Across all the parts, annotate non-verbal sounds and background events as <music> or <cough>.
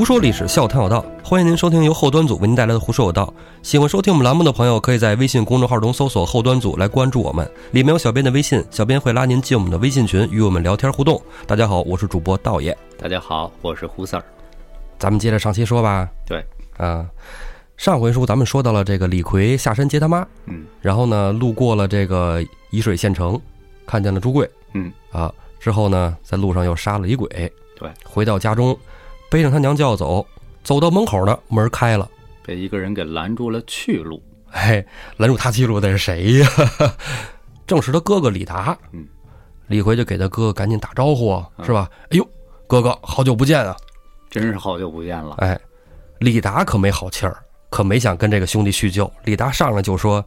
胡说历史，笑谈有道，欢迎您收听由后端组为您带来的《胡说有道》。喜欢收听我们栏目的朋友，可以在微信公众号中搜索“后端组”来关注我们，里面有小编的微信，小编会拉您进我们的微信群，与我们聊天互动。大家好，我是主播道爷。大家好，我是胡四儿。咱们接着上期说吧。对，啊，上回书咱们说到了这个李逵下山接他妈，嗯然后呢，路过了这个沂水县城，看见了朱贵嗯，啊，之后呢，在路上又杀了李鬼，对，回到家中，背上他娘就要走，走到门口呢，门开了。被一个人给拦住了去路。哎，拦住他去路的是谁呀？<laughs> 正是他哥哥李达。嗯，李逵就给他哥哥赶紧打招呼，是吧？哎呦，哥哥，好久不见啊！真是好久不见了。哎，李达可没好气儿，可没想跟这个兄弟叙旧。李达上来就说：“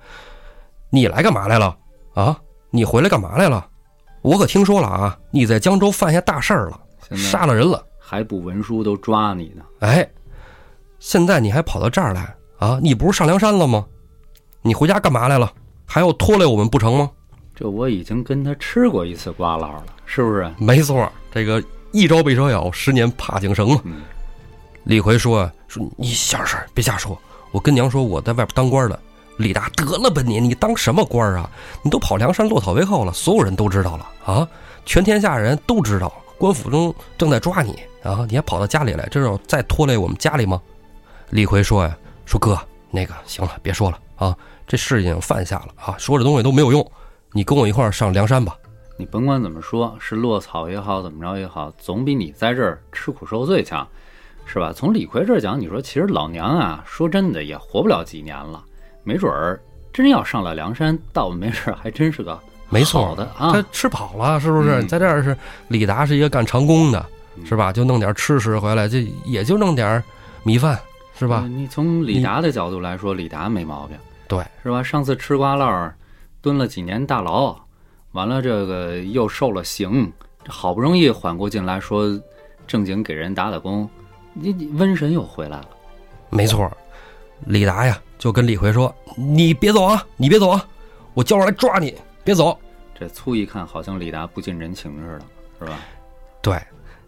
你来干嘛来了？啊，你回来干嘛来了？我可听说了啊，你在江州犯下大事儿了，杀了人了。还不文书都抓你呢。哎，现在你还跑到这儿来啊？你不是上梁山了吗？你回家干嘛来了？还要拖累我们不成吗？”这我已经跟他吃过一次瓜烙了，是不是？没错，这个一朝被蛇咬，十年怕井绳嘛。嗯，李逵说啊：“说你小声别瞎说，我跟娘说我在外边当官的。”李达得了吧你，你当什么官啊？你都跑梁山落草为寇了，所有人都知道了啊，全天下人都知道，官府中正在抓你啊，你还跑到家里来，这是要再拖累我们家里吗？李逵说呀：“说哥，那个行了，别说了啊，这事已经犯下了啊，说这东西都没有用，你跟我一块儿上梁山吧。”你甭管怎么说，是落草也好，怎么着也好，总比你在这儿吃苦受罪强，是吧？从李逵这儿讲，你说其实老娘啊，说真的也活不了几年了，没准儿真要上了梁山，倒没准儿还真是个没错的啊他。吃饱了，是不是？嗯在这儿是李达是一个干长工的，是吧？就弄点吃食回来，就也就弄点米饭，是吧？你从李达的角度来说，李达没毛病。对，是吧？上次吃瓜烙儿，蹲了几年大牢，完了这个又受了刑，这好不容易缓过劲来说正经给人打打工，你你瘟神又回来了。没错。李达呀，就跟李逵说：“你别走啊，你别走啊，我叫人来抓你，别走。这粗一看，好像李达不近人情似的，是吧？”对，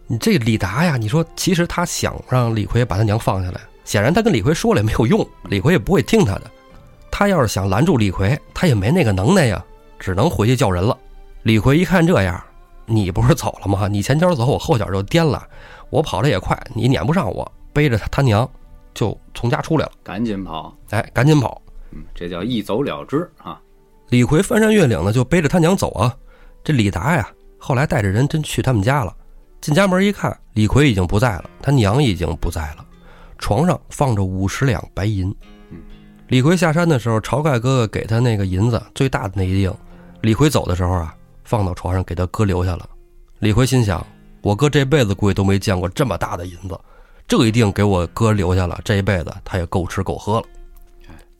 你这李达呀，你说其实他想让李逵把他娘放下来，显然他跟李逵说了也没有用，李逵也不会听他的。他要是想拦住李逵，他也没那个能耐呀，只能回去叫人了。李逵一看这样，你不是走了吗？你前脚走，我后脚就颠了，我跑得也快，你撵不上我，背着他他娘就从家出来了。赶紧跑，哎，赶紧跑！嗯，这叫一走了之啊。李逵翻山越岭的就背着他娘走啊。这李达呀，后来带着人真去他们家了。进家门一看，李逵已经不在了，他娘已经不在了，床上放着五十两白银。嗯，李逵下山的时候，晁盖哥哥给他那个银子最大的那一锭，李逵走的时候啊，放到床上给他哥留下了。李逵心想，我哥这辈子估计都没见过这么大的银子，这一定给我哥留下了，这一辈子他也够吃够喝了。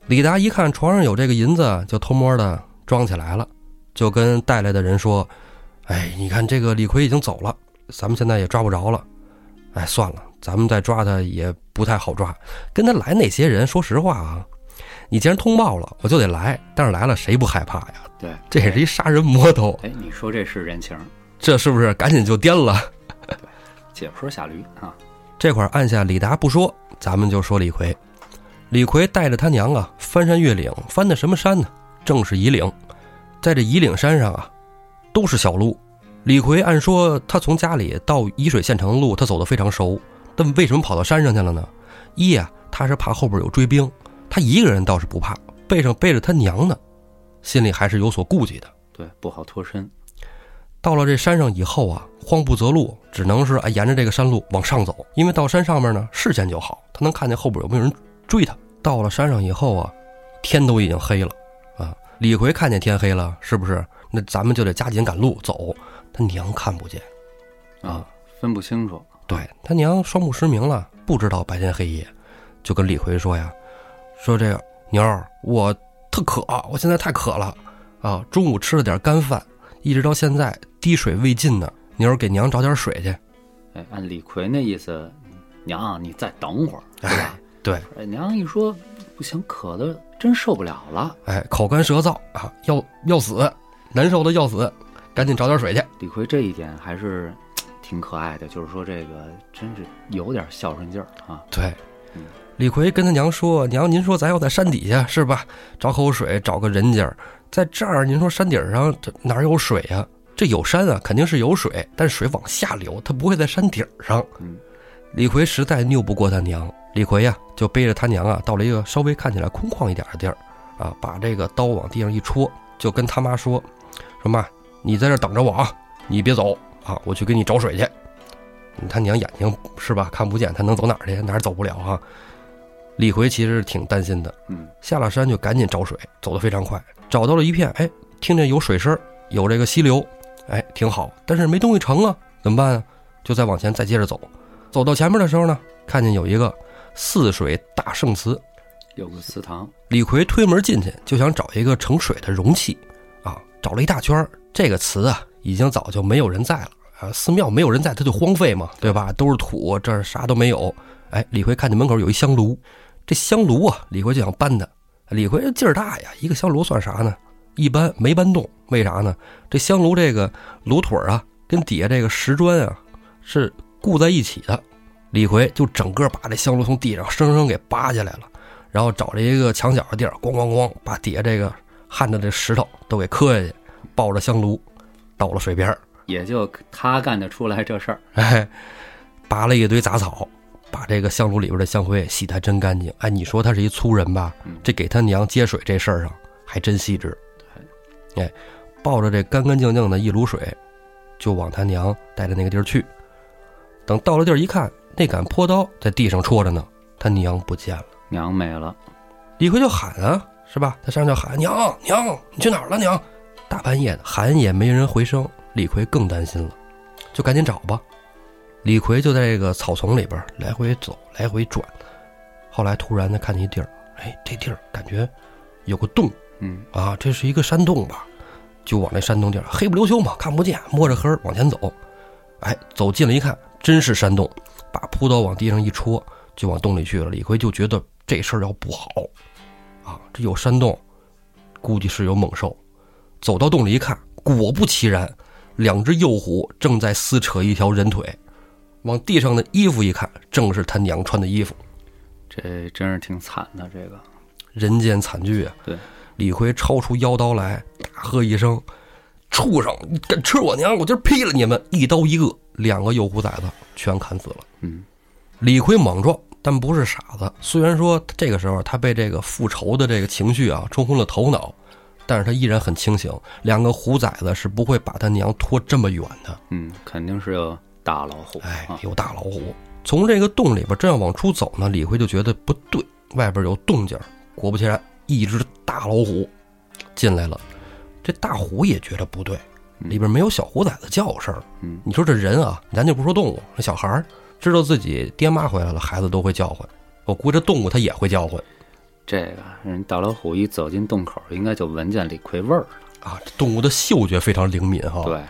李达一看床上有这个银子，就偷摸的装起来了，就跟带来的人说：“哎，你看这个李逵已经走了，咱们现在也抓不着了。哎，算了，咱们再抓他也不太好抓。跟他来那些人，说实话啊，你既然通报了，我就得来。但是来了，谁不害怕呀？对，这也是一杀人魔头，哎，你说这是人情，这是不是赶紧就颠了？<laughs> 解说下驴啊。这块儿按下李达不说，咱们就说李逵。李逵带着他娘啊，翻山越岭，翻的什么山呢？正是夷岭。在这夷岭山上啊，都是小路。李逵按说他从家里到沂水县城的路，他走得非常熟，但为什么跑到山上去了呢？一呀、他是怕后边有追兵，他一个人倒是不怕，背上背着他娘呢，心里还是有所顾忌的。对，不好脱身。到了这山上以后啊，慌不择路，只能是啊沿着这个山路往上走，因为到山上面呢，视线就好，他能看见后边有没有人追他。到了山上以后啊，天都已经黑了啊。李逵看见天黑了，是不是？那咱们就得加紧赶路走。他娘看不见，啊，分不清楚。对他娘双目失明了，不知道白天黑夜，就跟李逵说呀：“说这个牛儿，我特渴，我现在太渴了啊！中午吃了点干饭，一直到现在滴水未进呢。妞儿给娘找点水去。哎，按李逵那意思，娘你再等会儿，是吧？对，哎，娘一说不行，渴的真受不了了。哎，口干舌燥啊，要要死，难受的要死，赶紧找点水去。李逵这一点还是挺可爱的，就是说这个真是有点孝顺劲儿啊。对嗯，李逵跟他娘说：“娘，您说咱要在山底下是吧？找口水，找个人家，在这儿您说山顶上这哪儿有水呀、这有山啊，肯定是有水，但是水往下流，它不会在山顶上。嗯，李逵实在拗不过他娘，李逵呀、就背着他娘啊，到了一个稍微看起来空旷一点的地儿，啊，把这个刀往地上一戳，就跟他妈说：“说妈，你在这等着我啊，你别走啊，我去给你找水去。”他娘眼睛是吧，看不见，他能走哪儿去？哪儿走不了啊？李逵其实挺担心的，嗯，下了山就赶紧找水，走得非常快，找到了一片，哎，听见有水声，有这个溪流，哎，挺好，但是没东西盛啊，怎么办啊？就再往前再接着走，走到前面的时候呢，看见有一个泗水大圣祠，有个祠堂，李逵推门进去，就想找一个盛水的容器，啊，找了一大圈儿这个祠啊，已经早就没有人在了啊，寺庙没有人在，它就荒废嘛，对吧？都是土，这儿啥都没有。哎，李逵看见门口有一香炉，这香炉啊，李逵就想搬它。李逵劲儿大呀，一个香炉算啥呢？一搬没搬动，为啥呢？这香炉这个炉腿儿啊，跟底下这个石砖啊是固在一起的。李逵就整个把这香炉从地上生生给扒下来了。然后找了一个墙角的地儿，咣咣咣，把底下这个焊的这石头都给磕下去，抱着香炉到了水边儿，也就他干得出来这事儿。哎，拔了一堆杂草，把这个香炉里边的香灰洗得真干净。哎，你说他是一粗人吧嗯？这给他娘接水这事儿上还真细致。哎，抱着这干干净净的一炉水，就往他娘带的那个地儿去。等到了地儿一看，那杆坡刀在地上戳着呢，他娘不见了。娘没了，李逵就喊啊，是吧？他上去就喊娘娘，你去哪儿了娘？大半夜的喊也没人回声，李逵更担心了，就赶紧找吧。李逵就在这个草丛里边来回走，来回转。后来突然他看见一地儿，哎，这地儿感觉有个洞嗯，啊，这是一个山洞吧？就往那山洞地儿，黑不溜秋嘛，看不见，摸着黑儿往前走。哎，走近了一看，真是山洞，把扑刀往地上一戳，就往洞里去了。李逵就觉得这事儿要不好，啊，这有山洞，估计是有猛兽。走到洞里一看，果不其然，两只幼虎正在撕扯一条人腿。往地上的衣服一看，正是他娘穿的衣服。这真是挺惨的。这个人间惨剧啊！对，李逵抄出腰刀来，大喝一声：“畜生，你敢吃我娘！我今儿劈了你们！”一刀一个，两个幼虎崽子全砍死了。嗯，李逵莽撞，但不是傻子。虽然说这个时候他被这个复仇的这个情绪啊冲昏了头脑，但是他依然很清醒。两个虎崽子是不会把他娘拖这么远的。嗯，肯定是有大老虎。哎啊，，有大老虎。从这个洞里边正要往出走呢，李逵就觉得不对，外边有动静。果不其然，一只大老虎进来了。这大虎也觉得不对，里边没有小虎崽子叫声。嗯，你说这人啊，咱就不说动物，那小孩儿知道自己爹妈回来了，孩子都会叫唤。我估计这动物它也会叫唤这个人大老虎一走进洞口，应该就闻见李逵味儿了。啊。这动物的嗅觉非常灵敏哈。对，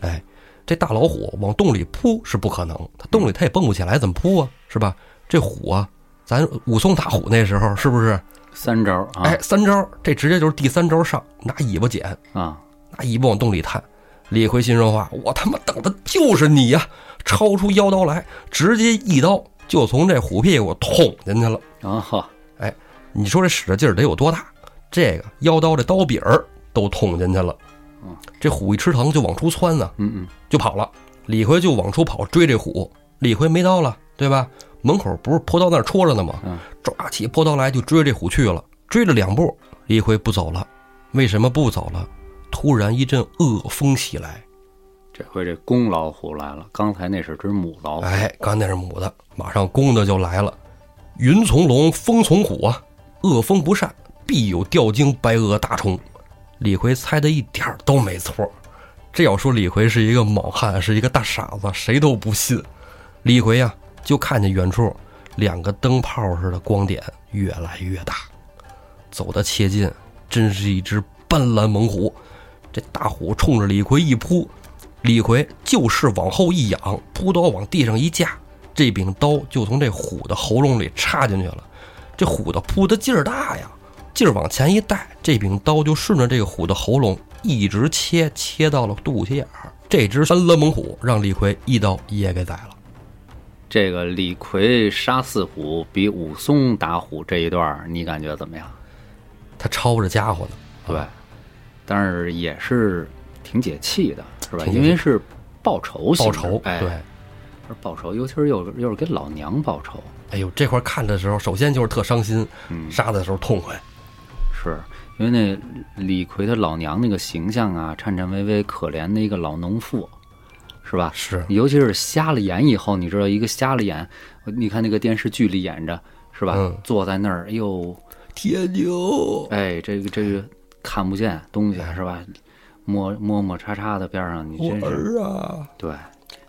哎，这大老虎往洞里扑是不可能，它洞里它也蹦不起来，怎么扑啊？是吧？这虎啊，咱武松打虎那时候是不是？三招啊，哎，三招，这直接就是第三招上，拿尾巴剪，啊，拿尾巴往洞里探。李逵心说话：“我他妈等的就是你呀！”抄出腰刀来，直接一刀就从这虎屁股捅进去了。啊！哈，哎你说这使的劲儿得有多大？这个腰刀这刀柄儿都捅进去了嗯。这虎一吃疼就往出窜呢，嗯嗯，就跑了。李逵就往出跑追这虎，李逵没刀了，对吧？门口不是坡刀那儿戳着呢吗？嗯抓起坡刀来就追这虎去了。追了两步，李逵不走了。为什么不走了？突然一阵恶风袭来，这回这公老虎来了，刚才那是只母老虎。哎，刚才那是母的，马上公的就来了。云从龙，风从虎啊，恶风不善，必有吊睛白额大虫。李逵猜的一点儿都没错。这要说李逵是一个莽汉，是一个大傻子，谁都不信。李逵呀、就看见远处两个灯泡似的光点越来越大，走得切近，真是一只斑斓猛虎。这大虎冲着李逵一扑，李逵就是往后一仰，扑刀往地上一架，这柄刀就从这虎的喉咙里插进去了。这虎的扑的劲儿大呀，劲儿往前一带，这柄刀就顺着这个虎的喉咙一直切，切到了肚脐眼儿。这只斑斓猛虎让李逵一刀也给宰了。这个李逵杀四虎比武松打虎这一段儿，你感觉怎么样？他抄着家伙呢，对，但是也是挺解气的，是吧？因为是报仇报，仇，哎，对。是报仇，尤其是又又是给老娘报仇，哎呦，这块儿看的时候，首先就是特伤心，嗯，杀的时候痛快。是因为那李逵他老娘那个形象啊，颤颤巍巍、可怜的一个老农妇，是吧？是，尤其是瞎了眼以后，你知道，一个瞎了眼，你看那个电视剧里演着，是吧？嗯坐在那儿，哎呦，天牛，哎，这个这个看不见东西是吧？摸摸摸叉叉的边上，你我真是儿啊！对，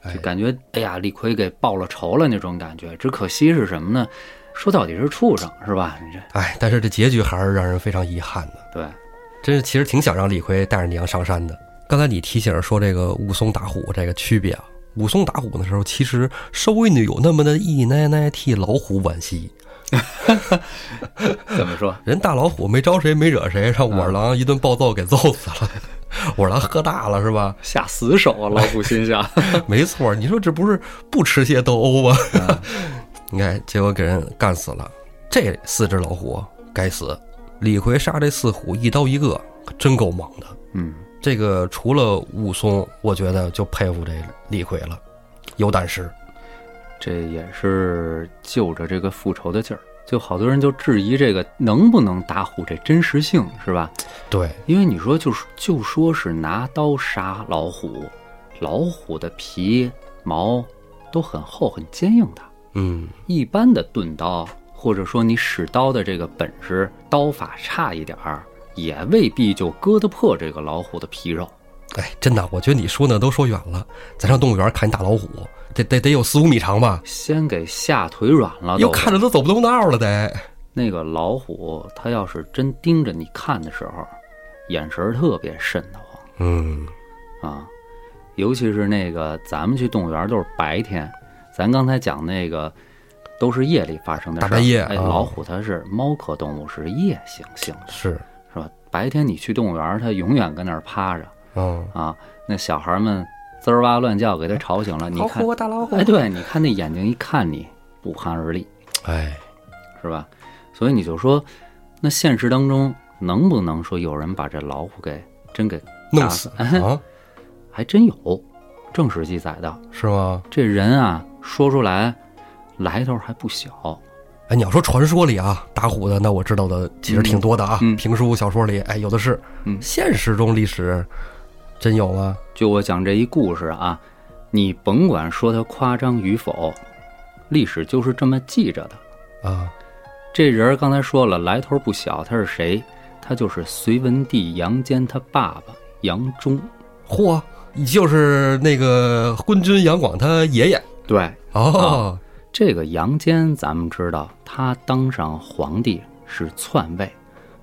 哎就感觉哎呀，李逵给报了仇了那种感觉。只可惜是什么呢？说到底是畜生是吧？你这哎，但是这结局还是让人非常遗憾的。对，真是，其实挺想让李逵带着娘上山的。刚才你提醒说这个武松打虎这个区别啊，武松打虎的时候，其实稍微呢有那么的一奶奶替老虎惋惜。<laughs> 怎么说？人大老虎没招谁没惹谁，让武二郎一顿暴揍给揍死了。<laughs> 武二郎喝大了是吧？下死手啊！老虎心想，<laughs> 没错，你说这不是不吃些斗殴吗？你看，结果给人干死了。这四只老虎该死。李逵杀这四虎一刀一个，可真够猛的。嗯，这个除了武松，我觉得就佩服这李逵了，有胆识。这也是就着这个复仇的劲儿。就好多人就质疑这个能不能打虎这真实性是吧？对，因为你说就是就说是拿刀杀老虎，老虎的皮毛都很厚很坚硬的，嗯，一般的钝刀或者说你使刀的这个本事刀法差一点儿，也未必就割得破这个老虎的皮肉。哎，真的，我觉得你说那都说远了。咱上动物园看大老虎，得得得有四五米长吧？先给吓腿软了都，又看着都走不动道了，得。那个老虎，它要是真盯着你看的时候，眼神儿特别瘆得慌。嗯，啊，尤其是那个咱们去动物园都是白天，咱刚才讲那个都是夜里发生的事大半夜哎老虎它是猫科动物，是夜行性的，是？白天你去动物园，它永远跟那儿趴着嗯，啊。那小孩们滋儿哇乱叫，给它吵醒了。你看，大老哎，对，你看那眼睛一看你，不寒而栗，哎，是吧？所以你就说，那现实当中能不能说有人把这老虎给真给弄死 <laughs> 啊？还真有，正史记载的。是吗？这人啊，说出来来头还不小。哎，你要说传说里啊，打虎的，那我知道的其实挺多的啊。嗯嗯评书、小说里，哎，有的是。嗯现实中历史真有吗？就我讲这一故事啊，你甭管说它夸张与否，历史就是这么记着的。啊，这人刚才说了，来头不小，他是谁？他就是隋文帝杨坚他爸爸杨忠。嚯，就是那个昏君杨广他爷爷对，哦。这个杨坚，咱们知道他当上皇帝是篡位，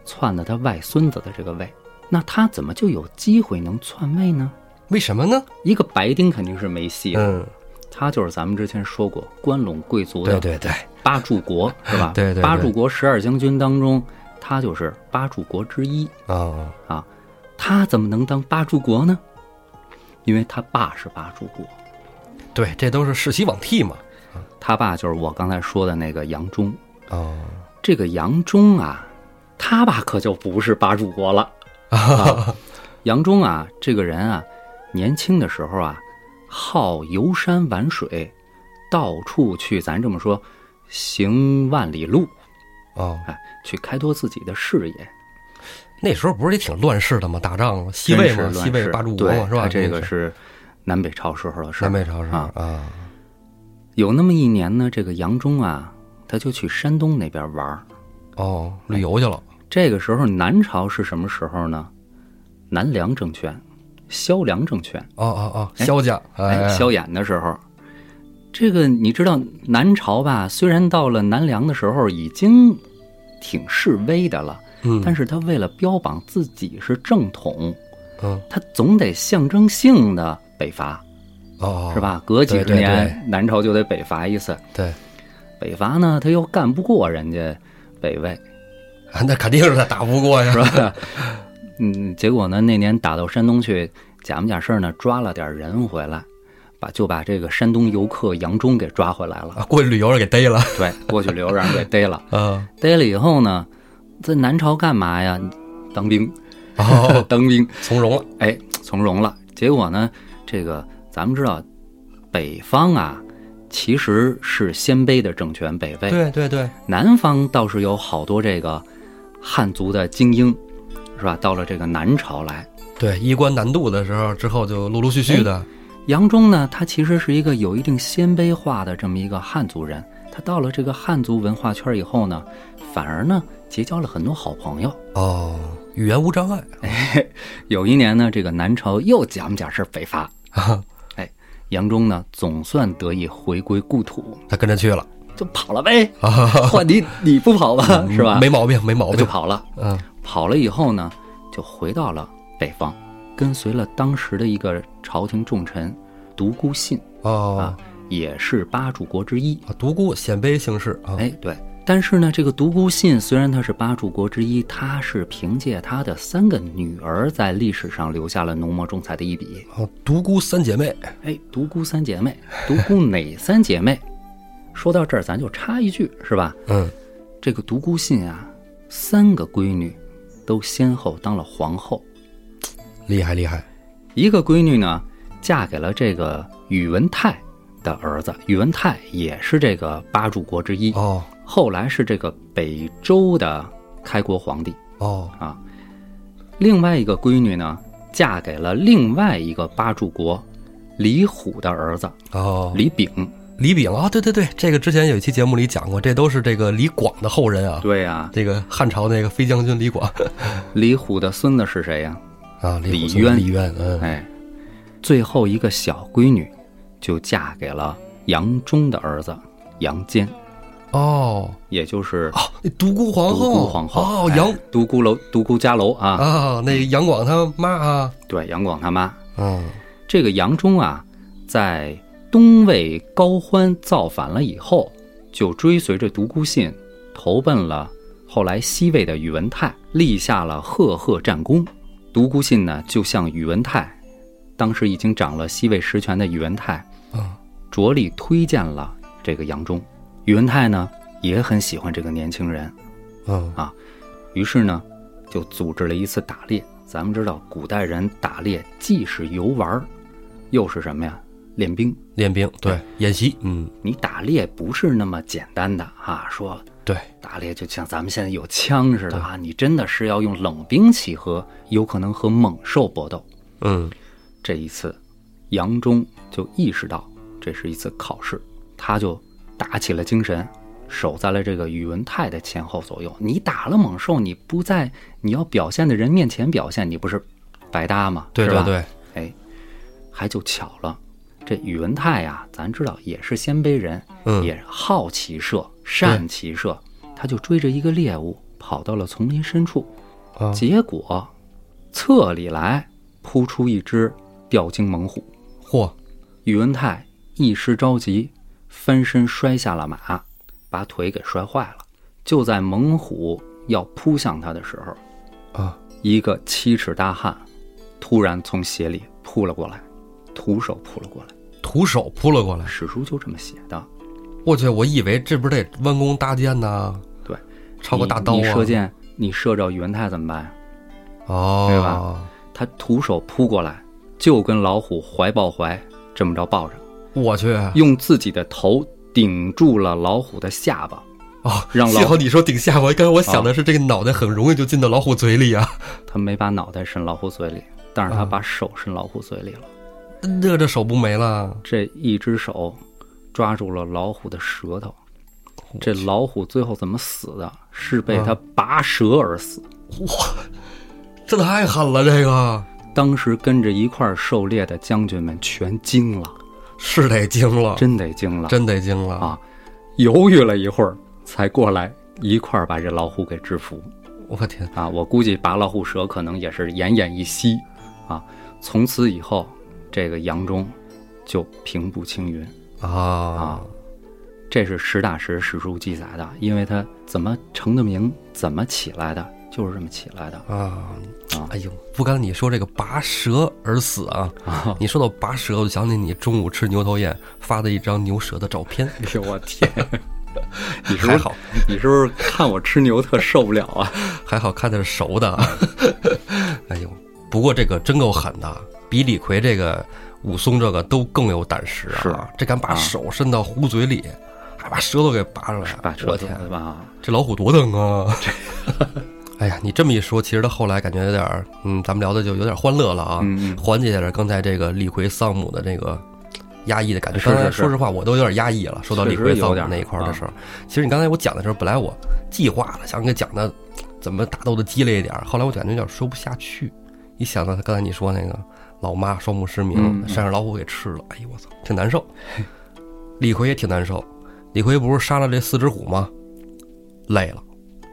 篡了他外孙子的这个位。那他怎么就有机会能篡位呢？为什么呢？一个白丁肯定是没戏了，嗯，他就是咱们之前说过关陇贵族的对对对，八柱国，<laughs> 是吧？对对对八柱国十二将军当中，他就是八柱国之一啊，啊。他怎么能当八柱国呢？因为他爸是八柱国，对，这都是世袭罔替嘛。他爸就是我刚才说的那个杨忠。哦，这个杨忠啊，他爸可就不是八柱国了。<laughs> 啊、杨忠啊，这个人啊，年轻的时候啊，好游山玩水，到处去，咱这么说，行万里路，哦，哎，去开拓自己的事业。那时候不是也挺乱世的吗？打仗西魏嘛，西魏八柱国嘛，是吧？这个是南北朝时候的事儿。南北朝时啊，啊，有那么一年呢，这个杨忠啊，他就去山东那边玩儿。哦，旅游去了。这个时候，南朝是什么时候呢？南梁政权，萧梁政权，哦哦哦，萧家，哎，哎，萧衍的时候，这个你知道南朝吧？虽然到了南梁的时候已经挺示威的了，嗯，但是他为了标榜自己是正统，嗯，他总得象征性的北伐，哦，是？吧？隔几十年，南朝就得北伐一次。对，北伐呢，他又干不过人家北魏，那肯定是他打不过呀，是吧？嗯，结果呢，那年打到山东去，假模假式呢抓了点人回来，把就把这个山东游客杨忠给抓回来了。啊，过去旅游让给逮了。对，过去旅游让人给逮了。<laughs> 啊，逮了以后呢，在南朝干嘛呀？当兵，哦，<laughs> 当兵，从容了。哎，从容了。结果呢，这个咱们知道，北方啊，其实是鲜卑的政权北魏，对对对，南方倒是有好多这个汉族的精英，是吧？到了这个南朝来，对，衣冠南渡的时候，之后就陆陆续续的。杨忠呢，他其实是一个有一定鲜卑化的这么一个汉族人。他到了这个汉族文化圈以后呢，反而呢结交了很多好朋友。哦，语言无障碍。有一年呢，这个南朝又假模假式北伐，啊，杨忠呢总算得以回归故土，他跟着去了，就跑了呗。<laughs> 啊，换你你不跑吧，是吧？没毛病，没毛病。就跑了。嗯，跑了以后呢，就回到了北方，跟随了当时的一个朝廷重臣独孤信哦啊，，也是八柱国之一。啊独孤鲜卑姓氏啊。哎，对。但是呢，这个独孤信虽然他是八柱国之一，他是凭借他的三个女儿在历史上留下了浓墨重彩的一笔。哦，独孤三姐妹。哎，独孤三姐妹，<laughs> 独孤哪三姐妹？说到这儿，咱就插一句，是吧？嗯，这个独孤信啊，三个闺女都先后当了皇后。厉害厉害。一个闺女呢，嫁给了这个宇文泰的儿子，宇文泰也是这个八柱国之一，哦后来是这个北周的开国皇帝哦，啊。另外一个闺女呢，嫁给了另外一个八柱国李虎的儿子哦，李炳。李炳啊，对对对，这个之前有一期节目里讲过，这都是这个李广的后人啊。对呀、这个汉朝那个飞将军李广 <laughs> 李虎的孙子是谁呀？啊，李虎渊李渊，嗯，哎，最后一个小闺女就嫁给了杨忠的儿子杨坚，哦也就是哦，那独孤皇后独后，孤皇后。哦，哎杨独孤楼、独孤家楼啊，啊，那杨广他妈啊，对，杨广他妈。嗯，这个杨忠啊，在东魏高欢造反了以后，就追随着独孤信投奔了后来西魏的宇文泰，立下了赫赫战功。独孤信呢，就向宇文泰，当时已经掌了西魏实权的宇文泰，嗯，着力推荐了这个杨忠。宇文泰呢，也很喜欢这个年轻人，嗯啊，于是呢，就组织了一次打猎。咱们知道，古代人打猎既是游玩，又是什么呀？练兵。练兵，对，演习，嗯，你打猎不是那么简单的啊！说对，打猎就像咱们现在有枪似的啊，你真的是要用冷兵器和有可能和猛兽搏斗。嗯，这一次，杨忠就意识到这是一次考试，他就打起了精神，守在了这个宇文泰的前后左右。你打了猛兽，你不在你要表现的人面前表现，你不是白搭吗？对吧？对哎，还就巧了，这宇文泰呀，咱知道也是鲜卑人，嗯。也好骑射，善骑射，他就追着一个猎物跑到了丛林深处，啊，结果侧里来扑出一只吊睛猛虎，嚯，宇文泰一时着急，翻身摔下了马，把腿给摔坏了。就在猛虎要扑向他的时候，啊，一个七尺大汉突然从鞋里扑了过来，徒手扑了过来。徒手扑了过来，史书就这么写的。我去，我以为这不是得弯弓搭箭呢，对，抄个大刀啊，你你射箭，你射着宇文泰怎么办呀？哦，对吧？他徒手扑过来，就跟老虎怀抱怀这么着抱着，我去，用自己的头顶住了老虎的下巴。哦，让老幸好你说顶下巴，刚才我想的是这个脑袋很容易就进到老虎嘴里啊，他没把脑袋伸老虎嘴里，但是他啊把手伸老虎嘴里了。那这手不没了，这一只手抓住了老虎的舌头。这老虎最后怎么死的？是被他拔舌而死。哇这太狠了，这个当时跟着一块儿狩猎的将军们全惊了，是得惊了，真得惊了，真得惊了啊！犹豫了一会儿，才过来一块儿把这老虎给制服我天，啊！我估计拔老虎舌可能也是奄奄一息啊！从此以后，这个杨忠就平步青云。啊这是实打实史书记载的，因为他怎么成的名，怎么起来的，就就是这么起来的啊啊哎呦，不刚你说这个拔舌而死啊，啊！你说到拔舌，我就想起你中午吃牛头宴发的一张牛舌的照片，<laughs> 哎呦我天，<laughs> 你是不是还好你是不是看我吃牛特受不了啊？<laughs> 还好看的是熟的啊。哎呦，不过这个真够狠的，比李逵这个武松这个都更有胆识啊！是这敢把啊手伸到虎嘴里，还把舌头给拔出来，把我天，这老虎多疼啊！哎呀，你这么一说，其实他后来感觉有点儿，嗯，咱们聊的就有点欢乐了啊，嗯嗯缓解了刚才这个李逵丧母的这个压抑的感觉。刚才说实话，我都有点压抑了。说到李逵丧母那一块儿的时候，啊其实你刚才我讲的时候，本来我计划了想给讲的怎么打斗的激烈一点儿，后来我感觉有点说不下去。一想到他刚才你说那个老妈双目失明，山上老虎给吃了，哎呦我操，挺难受。<laughs> 李逵也挺难受，李逵不是杀了这四只虎吗？累了，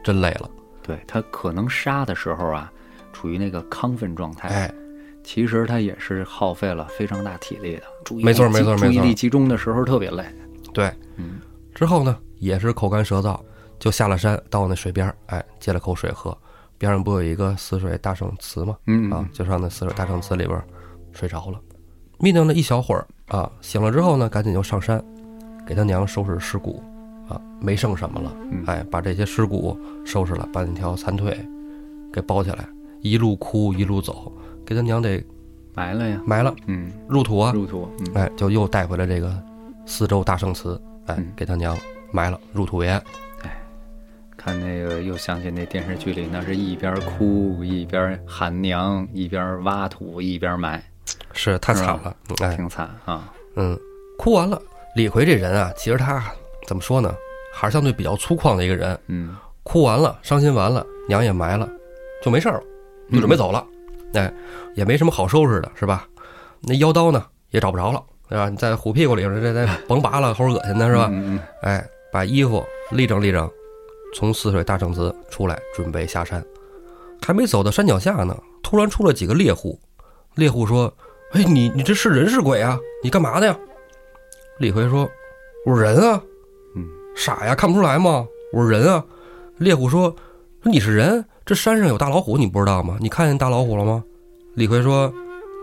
真累了。对他可能杀的时候啊，处于那个亢奋状态，哎，其实他也是耗费了非常大体力的，注意力没错没错集注意力集中的时候特别累。对，嗯，之后呢，也是口干舌燥，就下了山，到那水边儿，哎，接了口水喝。边上不有一个死水大圣祠吗？嗯啊，就上那死水大圣祠里边儿睡着了。眯瞪了一小会儿啊，醒了之后呢，赶紧就上山，给他娘收拾尸骨啊，没剩什么了，嗯哎，把这些尸骨收拾了，把那条残腿给包起来，一路哭一路走，给他娘得埋了呀，埋了，嗯，入土啊，入土，嗯，哎，就又带回来这个四周大圣祠，哎嗯，给他娘埋了，入土为看那个又想起那电视剧里，那是一边哭一边喊娘，一边挖土一边埋，是太惨了，哎，挺惨啊。嗯，哭完了。李逵这人啊，其实他怎么说呢，还是相对比较粗犷的一个人。嗯哭完了，伤心完了，娘也埋了，就没事儿了，就准备走了。哎，也没什么好收拾的，是吧？那腰刀呢，也找不着了，对吧？你在虎屁股里头，这这甭拔了，齁恶心的是吧？嗯嗯哎，把衣服立正立正，从泗水大圣祠出来，准备下山。还没走到山脚下呢，突然出了几个猎户。猎户说：“哎，你你这是人是鬼啊？你干嘛的呀？”李逵说：“我是人啊。”嗯，傻呀，看不出来吗？我是人啊。猎户说：“说你是人，这山上有大老虎，你不知道吗？你看见大老虎了吗？”李逵说：“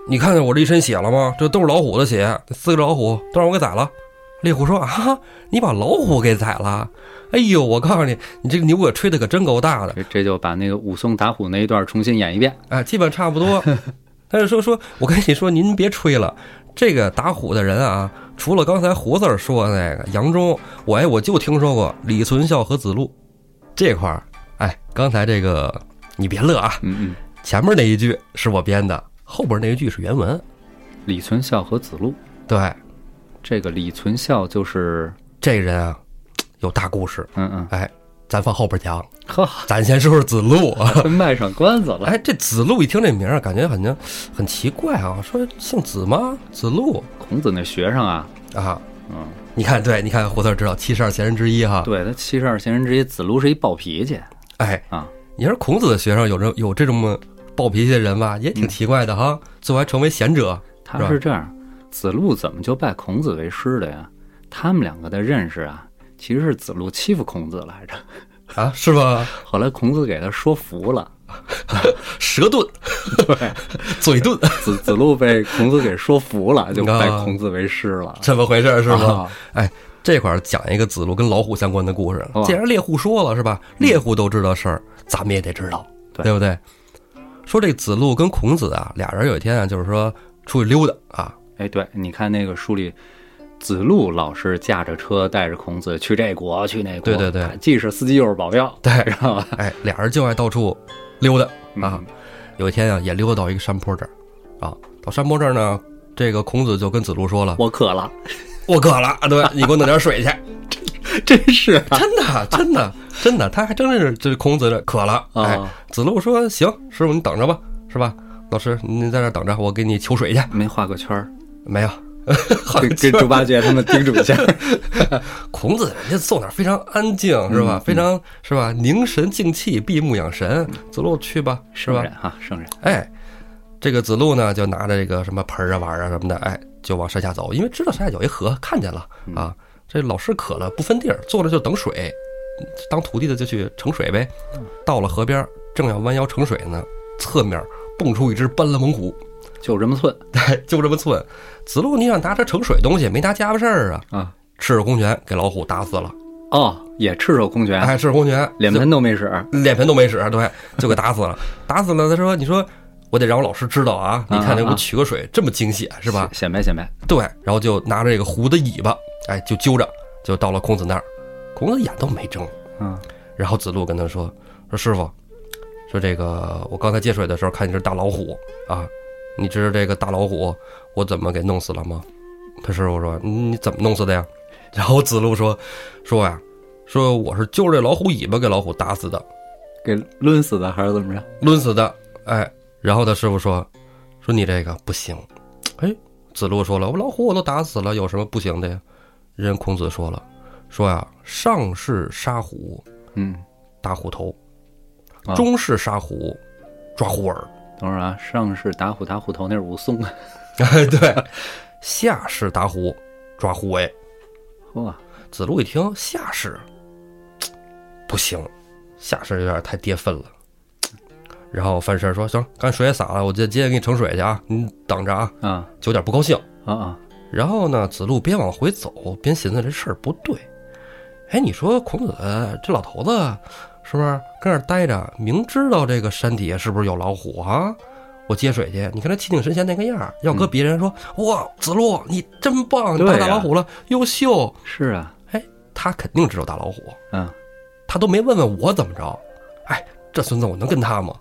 你看见我这一身血了吗？这都是老虎的血，四个老虎都让我给宰了。”猎户说：“啊，你把老虎给宰了？哎呦，我告诉你，你这个牛可吹的可真够大的，这这就把那个武松打虎那一段重新演一遍。哎，基本差不多。<laughs> 但是说说，我跟你说，您别吹了，这个打虎的人啊，除了刚才胡子儿说的那个杨忠，我哎我就听说过李存孝和子路。这块儿。哎，刚才这个你别乐啊，嗯嗯，前面那一句是我编的，后边那一句是原文。李存孝和子路，对，这个李存孝就是，这人啊有大故事，嗯嗯，哎，咱放后边讲。呵，咱先说说子路啊。<laughs> 卖上关子了。哎，这子路一听这名儿，感觉好像很奇怪啊，说姓子吗？子路孔子那学生啊，啊。嗯，你看，对，你看胡四知道七十二贤人之一哈。对他七十二贤人之一，子路是一暴脾气哎，啊。你说孔子的学生有这有这种暴脾气的人吧，也挺奇怪的哈。最后还成为贤者，他是这样，子路怎么就拜孔子为师的呀？他们两个的认识啊，其实是子路欺负孔子来着。啊，是吧？<laughs> 后来孔子给他说服了，舌盾，对，嘴遁，子子路被孔子给说服了，就拜啊孔子为师了，这么回事儿是吗？啊哎，这块儿讲一个子路跟老虎相关的故事。哦既然猎户说了是吧？猎户都知道事儿，咱们也得知道，对对不对？说这子路跟孔子啊，俩人有一天啊，就是说出去溜达啊，哎，对，你看那个书里，子路老是驾着车带着孔子去这国去那国，对对对哎既是司机又是保镖，对知道吧？<laughs> 哎，俩人就爱到处溜达啊。嗯有一天啊，也溜达到一个山坡这儿啊，到山坡这儿呢，这个孔子就跟子路说了我渴了，：“我渴了，<laughs> 对你给我弄点水去。<laughs> 真是啊，真的，真的，真的，他还真是这孔子这渴了。哎，啊子路说：“行，师傅你等着吧，是吧？老师您在这等着，我给你求水去。没画个圈儿，没有，跟跟猪八戒他们叮嘱一下。<laughs> 孔子人家坐那儿非常安静，是吧？嗯非常是吧？凝神静气，闭目养神。子路去吧，是吧圣人？哈，圣人，哎，这个子路呢，就拿着这个什么盆儿啊、碗啊什么的，哎，就往山下走，因为知道山下有一河，看见了啊。这老师渴了，不分地儿，坐着就等水，当徒弟的就去盛水呗。到了河边儿，正要弯腰盛水呢，侧面蹦出一只斑斓猛虎，就这么寸 <laughs> 就这么寸。子路，你想拿这盛水东西，没拿家伙事儿啊？啊。赤手空拳给老虎打死了。哦，也赤手空拳，哎，赤手空拳，脸盆都没使，脸盆都没使，对，就给打死了。<laughs> 打死了，他说：“你说我得让我老师知道啊！你看，给我取个水这么惊险，是吧？显摆显摆。对，然后就拿着这个虎的尾巴，哎，就揪着，就到了孔子那儿。孔子眼都没睁，嗯，然后子路跟他说：“说师傅，说这个我刚才接水的时候看见只大老虎啊，你知道这个大老虎我怎么给弄死了吗？”他师傅说：“你怎么弄死的呀？”然后子路说：“说呀，说我是揪着这老虎尾巴给老虎打死的，给抡死的还是怎么着？抡死的。哎，然后他师傅说：说你这个不行。哎，子路说了，我老虎我都打死了，有什么不行的呀？人孔子说了，说呀，上士杀虎，嗯，打虎头；啊中士杀虎，抓虎耳。等会儿啊，上士打虎打虎头，那是武松啊。哎，<laughs> 对，下士打虎，抓虎尾。嚯，子路一听下士，不行，下士有点太跌份了。然后范事说：“行，刚才水也洒了，我接接着给你盛水去啊，你等着啊。啊”就有点不高兴。啊啊！然后呢，子路边往回走边寻思这事儿不对。哎，你说孔子这老头子是不是跟那儿待着，明知道这个山底下是不是有老虎啊？我接水去，你看他气定神闲那个样儿，要搁别人说、哇，子路你真棒，你打大老虎了，优秀。是啊，哎，他肯定知道大老虎，嗯，他都没问问我怎么着。哎，这孙子我能跟他吗？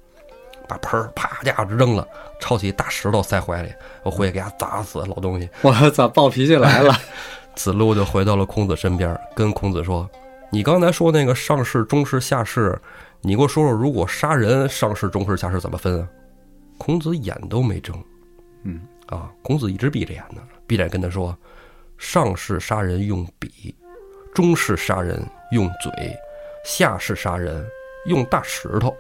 把盆儿啪家伙扔了，抄起一大石头塞怀里，我回去给他砸死老东西。我操，暴脾气来了。<laughs> 子路就回到了孔子身边，跟孔子说：“你刚才说那个上士、中士、下士，你给我说说，如果杀人，上士、中士、下士怎么分啊？”孔子眼都没睁，嗯啊，孔子一直闭着眼呢，闭着眼跟他说：“上士杀人用笔，中士杀人用嘴，下士杀人用大石头。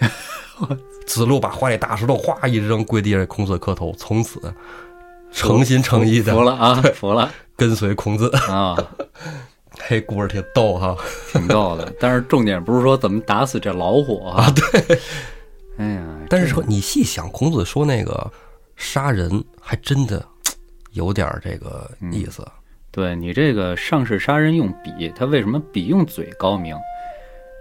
<laughs> ”子路把怀里大石头哗一扔，跪地上，孔子磕头，从此诚心诚意的服了啊，服了 <laughs> 跟随孔子。啊，嘿，故事挺逗哈。<laughs> 挺逗的。但是重点不是说怎么打死这老虎啊，对。哎呀，但是说你细想，孔子说那个杀人，还真的有点儿这个意思。对你这个上士杀人用笔，他为什么笔用嘴高明？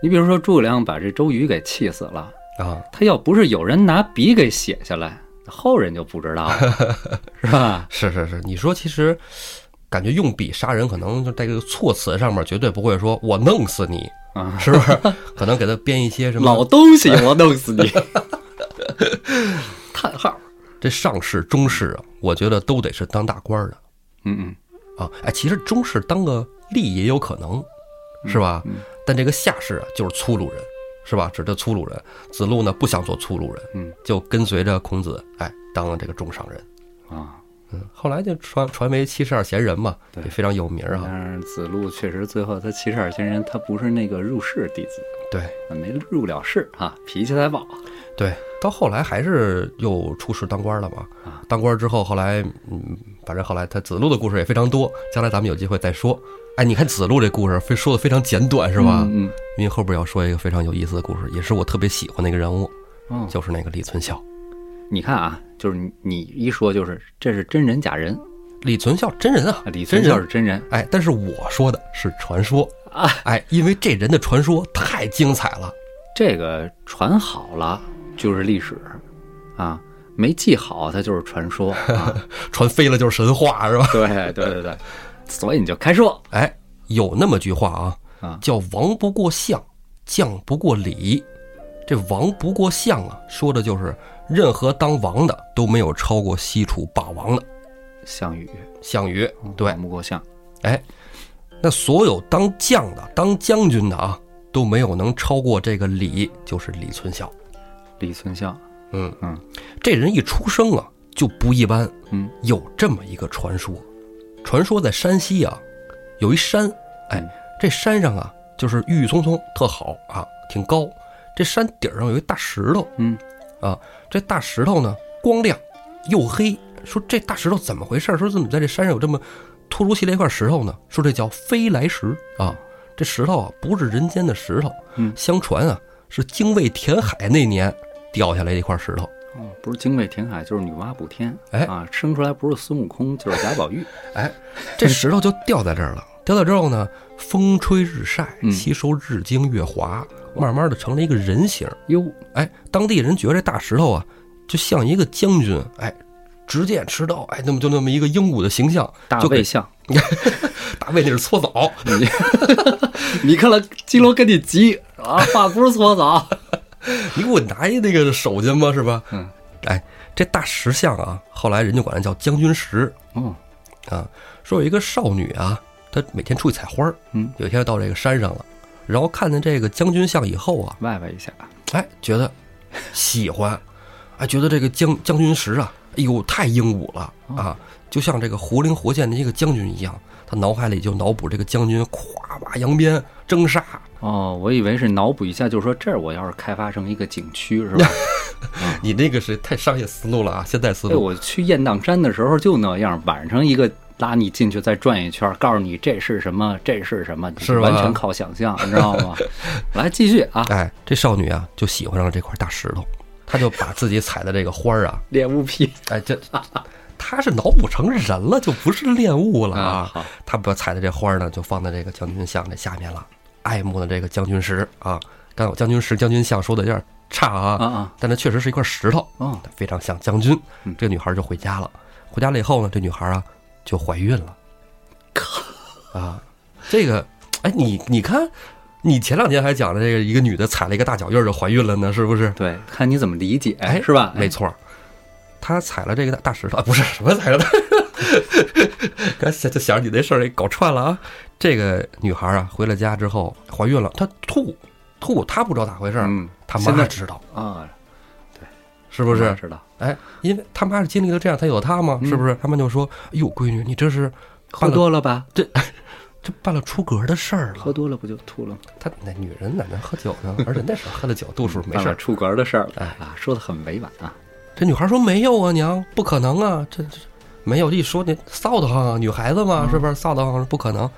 你比如说诸葛亮把这周瑜给气死了，啊，他要不是有人拿笔给写下来，后人就不知道了，<laughs> 是吧？是是是，你说其实感觉用笔杀人，可能就在这个措辞上面绝对不会说我弄死你，啊，是不是？<laughs> 可能给他编一些什么老东西，我弄死你！<laughs> 叹号。这上士、中士啊，我觉得都得是当大官的嗯嗯，啊。哎，其实中士当个吏也有可能，是吧？嗯但这个下士啊，就是粗鲁人，是吧？指的粗鲁人。子路呢，不想做粗鲁人，嗯就跟随着孔子，哎，当了这个中上人。啊，嗯，后来就传传为七十二贤人嘛，也非常有名啊。但是子路确实最后他七十二贤人，他不是那个入世弟子，对没入了世啊，脾气太暴。对，到后来还是又出仕当官了嘛。啊，当官之后，后来嗯，反正后来他子路的故事也非常多，将来咱们有机会再说。哎，你看子路这故事非说的非常简短，是吧？嗯因为后边要说一个非常有意思的故事，也是我特别喜欢的一个人物，嗯，就是那个李存孝。你看啊，就是你你一说就是这是真人假人。李存孝真人啊啊，，李存孝是真人。哎，但是我说的是传说。啊，哎，因为这人的传说太精彩了。这个传好了就是历史。啊，没记好它就是传说。<laughs> 啊。传飞了就是神话，是吧？对对对对，所以你就开说。哎，有那么句话啊，啊，叫“王不过相，将不过礼”。这“王不过相”啊，说的就是任何当王的都没有超过西楚霸王的项羽项羽。对，王不过项，哎，那所有当将的、当将军的啊，都没有能超过这个李，就是李存孝。李存孝，嗯嗯，这人一出生啊就不一般。嗯，有这么一个传说，传说在山西啊，有一山，哎嗯，这山上啊就是郁郁葱葱，特好啊，挺高。这山顶上有一大石头，嗯啊，这大石头呢光亮又黑。说这大石头怎么回事？说怎么在这山上有这么突如其来一块石头呢？说这叫飞来石啊，这石头啊不是人间的石头，嗯相传啊是精卫填海那年掉下来的一块石头。哦，不是精卫填海，就是女娲补天。哎啊，生出来不是孙悟空，就是贾宝玉。<laughs> 哎，这石头就掉在这儿了。掉在之后呢，风吹日晒，嗯吸收日精月华，慢慢的成了一个人形。哟，哎，当地人觉得这大石头啊，就像一个将军，哎，执剑持刀，哎，那么就那么一个英武的形象。大卫像。<laughs> 大卫那是搓澡，你 <laughs> 你看了金罗跟你急啊，话不是搓澡。<laughs> 你给我拿一那个手巾吧，是吧？嗯，哎，这大石像啊，后来人就管它叫将军石嗯，啊。说有一个少女啊，她每天出去采花儿，嗯，有一天到这个山上了，然后看见这个将军像以后啊，外外一下，哎，觉得喜欢，<laughs> 哎，觉得这个将将军石啊，哎呦，太英武了啊，就像这个活灵活现的一个将军一样。他脑海里就脑补这个将军咵把扬鞭征杀，哦，我以为是脑补一下，就是说这儿我要是开发成一个景区是吧？<laughs> 你那个是太商业思路了啊，现代思哎，路。我去雁荡山的时候就那样，晚上一个拉你进去再转一圈，告诉你这是什么，这是什么，是完全靠想象，你知道吗？<laughs> 来继续啊，哎，这少女啊就喜欢上了这块大石头，她就把自己采的这个花儿啊，恋物癖哎，这她是脑补成人了，就不是恋物了啊，啊。好，她把采的这花儿呢，就放在这个将军像这下面了，爱慕的这个将军石啊。刚有将军石、将军像说的有点差啊，啊啊，但它确实是一块石头，哦，它非常像将军嗯。这个女孩就回家了，回家了以后呢，这女孩啊就怀孕了。啊，这个，哎，你你看，你前两天还讲的这个一个女的踩了一个大脚印就怀孕了呢，是不是？对，看你怎么理解，哎是吧？没错，她踩了这个大大石头，啊、不是什么踩了的，<laughs> 刚才就想着你那事儿给搞串了啊。这个女孩啊，回了家之后怀孕了，她吐吐，她不知道咋回事儿，嗯，她妈知道，啊，是不是？是的？哎，因为他妈是经历了这样才有她嘛，是不是？他们就说：“哎呦，闺女，你这是喝多了吧？这这办了出格的事儿了。喝多了不就吐了吗？他那女人哪能喝酒呢？而且那时候喝的酒，度数没事儿。出格的事儿了哎啊，说的很委婉啊。这女孩说：“没有啊，娘，不可能啊，这这没有。一说你臊得慌啊，女孩子嘛，是不是臊得慌？不可能。”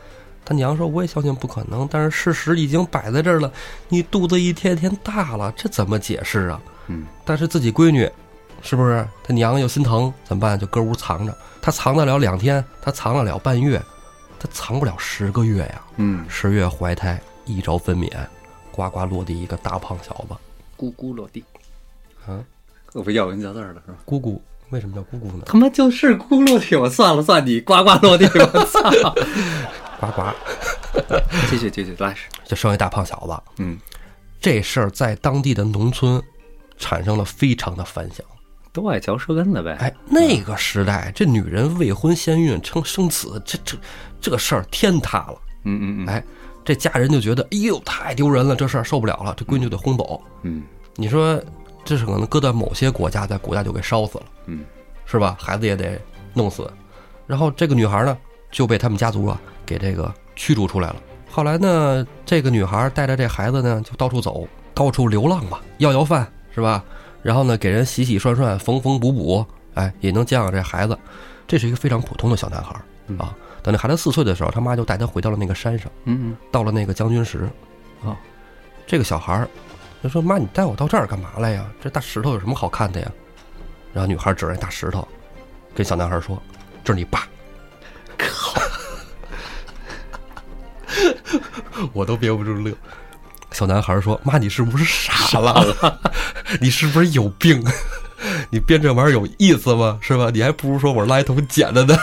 他娘说：“我也相信不可能，但是事实已经摆在这儿了，你肚子一天天大了，这怎么解释啊？”嗯，但是自己闺女，是不是？他娘又心疼，怎么办？就搁屋藏着。他藏得了两天，他藏得了半月，他藏不了十个月呀。嗯，十月怀胎，一朝分娩，呱呱落地一个大胖小子。咕咕落地，啊，我不咬文嚼字了是吧？咕咕为什么叫姑姑呢？他妈就是咕落地，我算了算你，呱呱落地，我 <laughs> 操！呱呱，继续继续来，就生一大胖小子。嗯，这事儿在当地的农村产生了非常的反响。都爱嚼舌根子呗。哎，那个时代，这女人未婚先孕生生子，这这这事儿天塌了。嗯嗯嗯，哎，这家人就觉得，哎呦，太丢人了，这事儿受不了了，这闺女就得轰走。嗯你说，这是可能搁在某些国家，在国家就给烧死了，嗯，是吧？孩子也得弄死。然后这个女孩呢，就被他们家族啊给这个驱逐出来了。后来呢，这个女孩带着这孩子呢，就到处走，到处流浪吧，要要饭是吧？然后呢，给人洗洗涮涮，缝缝补补，哎，也能教养这孩子。这是一个非常普通的小男孩嗯啊。等这孩子四岁的时候，他妈就带他回到了那个山上，嗯到了那个将军石。啊，这个小孩儿就说：“妈，你带我到这儿干嘛来呀？这大石头有什么好看的呀？”然后女孩指着那大石头，跟小男孩说：“这是你爸。”靠！<laughs> 我都憋不住乐。小男孩说：“妈，你是不是傻了？<laughs> 你是不是有病？<laughs> 你编这玩意儿有意思吗？是吧？你还不如说我是垃圾桶捡的呢。”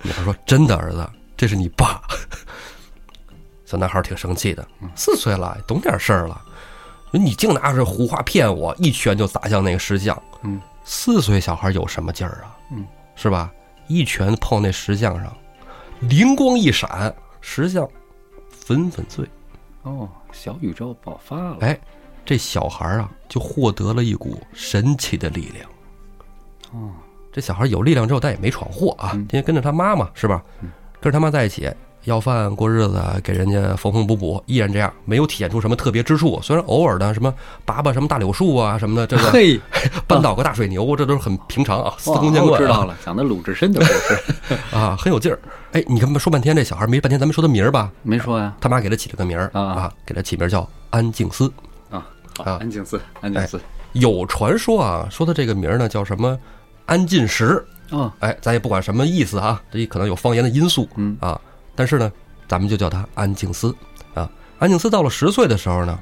女孩说：“真的，儿子，这是你爸。<laughs> ”小男孩挺生气的，四岁了，懂点事儿了。你净拿着胡话骗我，一拳就砸向那个石像。嗯，四岁小孩有什么劲儿啊？嗯，是吧？一拳碰那石像上，灵光一闪，石像粉粉碎。哦，小宇宙爆发了。哎，这小孩啊，就获得了一股神奇的力量。哦，这小孩有力量之后，但也没闯祸啊，嗯因为跟着他妈妈，是吧？跟着他妈在一起，要饭过日子，给人家缝缝补补，依然这样，没有体现出什么特别之处。虽然偶尔的什么拔拔什么大柳树啊什么的，这个嘿，<laughs> 扳倒个大水牛，这都是很平常啊，司空见我惯、啊。知道了，讲的鲁智深的故事 <laughs> 啊，很有劲儿。哎，你看说半天，这小孩没半天，咱们说他名儿吧？没说呀？他妈给他起了个名儿啊啊，给他起名叫安静思。啊啊安静思，安静寺。有传说啊，说他这个名儿呢叫什么安进石，哦，哎，咱也不管什么意思啊，这可能有方言的因素嗯啊，但是呢，咱们就叫他安静思啊。安静思到了十岁的时候呢，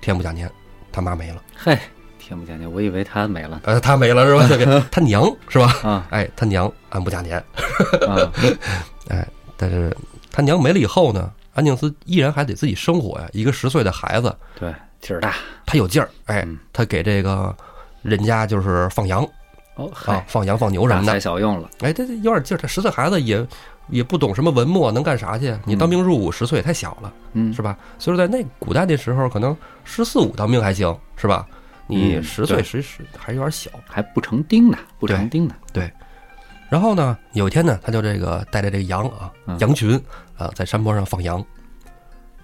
天不假年，他妈没了，嘿，听不见见，我以为他没了呃，他没了是吧？<laughs> 他娘是吧？啊哎，他娘安不假年，啊！<laughs> 哎，但是他娘没了以后呢，安静思依然还得自己生活呀。一个十岁的孩子，对，劲儿大。他有劲儿，哎嗯，他给这个人家就是放羊哦，啊，，放羊放牛什大材么的，小用了。哎，这这有点劲儿。这十岁孩子也也不懂什么文墨，能干啥去？你当兵入伍十岁也太小了，嗯，是吧？所以说在那古代那时候，可能十四五当兵还行，是吧？你嗯十岁对十十还有点小。还不成丁呢，不成丁呢。对然后呢，有一天呢，他就这个带着这个羊啊嗯，羊群啊，在山坡上放羊，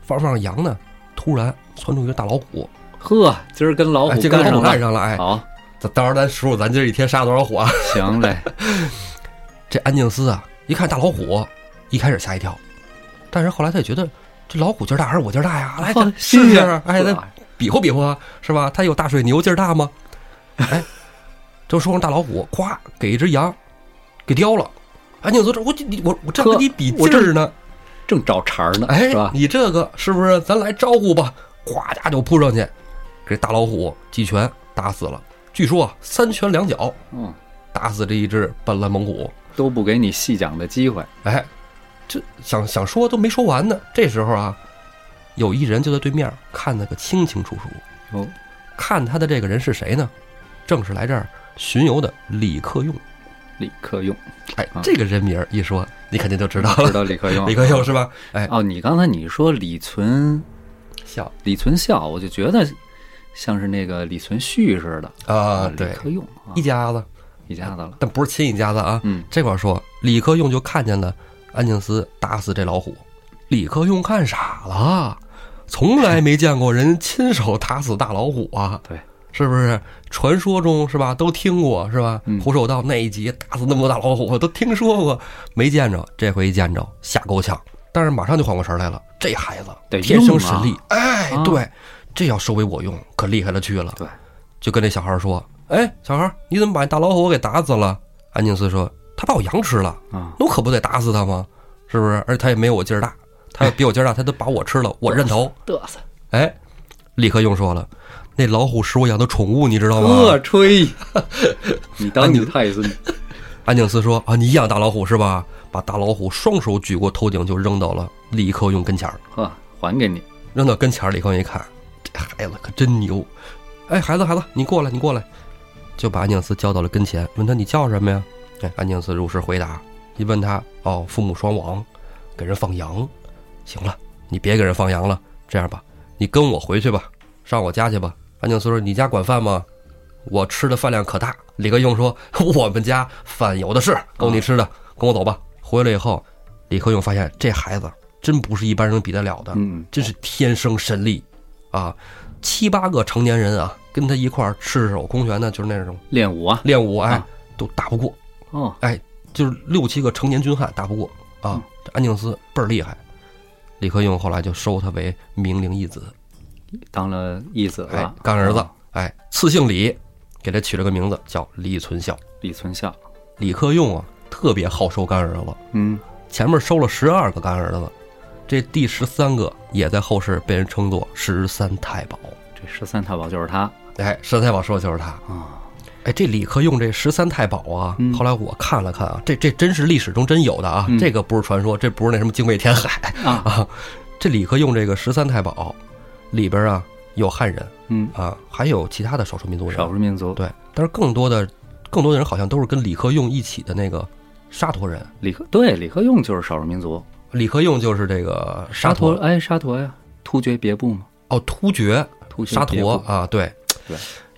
放着放着羊呢，突然窜出一个大老虎，呵，今儿跟老哎，虎干上了。虎干上了，哎，好，咱到时候咱数数，咱今儿一天杀了多少虎啊？行 <laughs> 嘞。这安静思啊，一看大老虎，一开始吓一跳，但是后来他也觉得这老虎劲儿大还是我劲儿大呀？来，试试哎，比划比划，是吧？他有大水牛劲儿大吗？<laughs> 哎，就说上大老虎，咵给一只羊给叼了。哎，你说这我你我我正跟你比劲儿呢，正找茬儿呢，哎是吧，？你这个是不是？咱来招呼吧！咵家就扑上去，给大老虎几拳打死了。据说啊，三拳两脚嗯，打死这一只斑斓猛虎。都不给你细讲的机会。哎，这想想说都没说完呢。这时候啊，有一人就在对面看得个清清楚楚。哦，看他的这个人是谁呢？正是来这儿巡游的李克用。李克用，哎啊，这个人名儿一说，你肯定就知道了 <laughs> 知。道李克用，<laughs> 李克用是吧？哎，哦，你刚才你说李存孝李存孝，我就觉得像是那个李存勖似的啊，李，克用啊一家子，一家子了。但不是亲一家子啊。嗯，这块儿说，李克用就看见了安静思打死这老虎，李克用看傻了，从来没见过人亲手打死大老虎啊。对，是不是？传说中是吧？都听过是吧？嗯胡守道那一集打死那么多大老虎，都听说过，没见着。这回一见着，吓够呛。但是马上就缓过神来了，这孩子天生神力，哎，啊对，这要收为我用，可厉害了去了。对，就跟那小孩说：“哎，小孩，你怎么把那大老虎给打死了？”安静思说：“他把我羊吃了，啊，那我可不得打死他吗？是不是？而且他也没有我劲儿大，他要比我劲儿大，他都把我吃了，我认头。嘚瑟，哎，李克用说了，那老虎是我养的宠物，你知道吗？我？吹，<laughs> 你当你太孙，安景思说啊，你养大老虎是吧？把大老虎双手举过头顶就扔到了李克用跟前儿，呵，还给你。扔到跟前儿，李克用一看，这孩子可真牛。哎，孩子孩子，你过来，你过来，就把安景思叫到了跟前，问他你叫什么呀？哎，安景思如实回答。一问他，哦，父母双亡，给人放羊。行了，你别给人放羊了，这样吧，你跟我回去吧，上我家去吧。安静思说：“你家管饭吗？我吃的饭量可大。”李克用说：“ <laughs> 我们家饭有的是，够你吃的，跟我走吧。”回来以后，李克用发现这孩子真不是一般人能比得了的，嗯，真是天生神力啊！七八个成年人啊，跟他一块儿赤手空拳的，就是那种练武啊。练武，哎啊，都打不过，哦，哎，就是六七个成年军汉打不过啊嗯。这安静思倍儿厉害，李克用后来就收他为明灵义子，当了义子哎，，干儿子啊，哎，赐姓李，给他取了个名字叫李存孝。李存孝。李克用啊，特别好收干儿子，嗯，前面收了十二个干儿子，这第十三个也在后世被人称作十三太保。这十三太保就是他哎，十三太保说的就是他。啊。哎，这李克用这十三太保啊，嗯后来我看了看啊，这这真是历史中真有的啊，嗯这个不是传说，这不是那什么精卫填海啊，啊，这李克用这个十三太保里边啊有汉人嗯，啊，还有其他的少数民族人，少数民族。对，但是更多的更多的人好像都是跟李克用一起的那个沙陀人，李克对李克用就是少数民族。李克用就是这个沙陀哎，沙陀呀，突厥别部嘛，哦，突厥突厥沙。陀啊，对，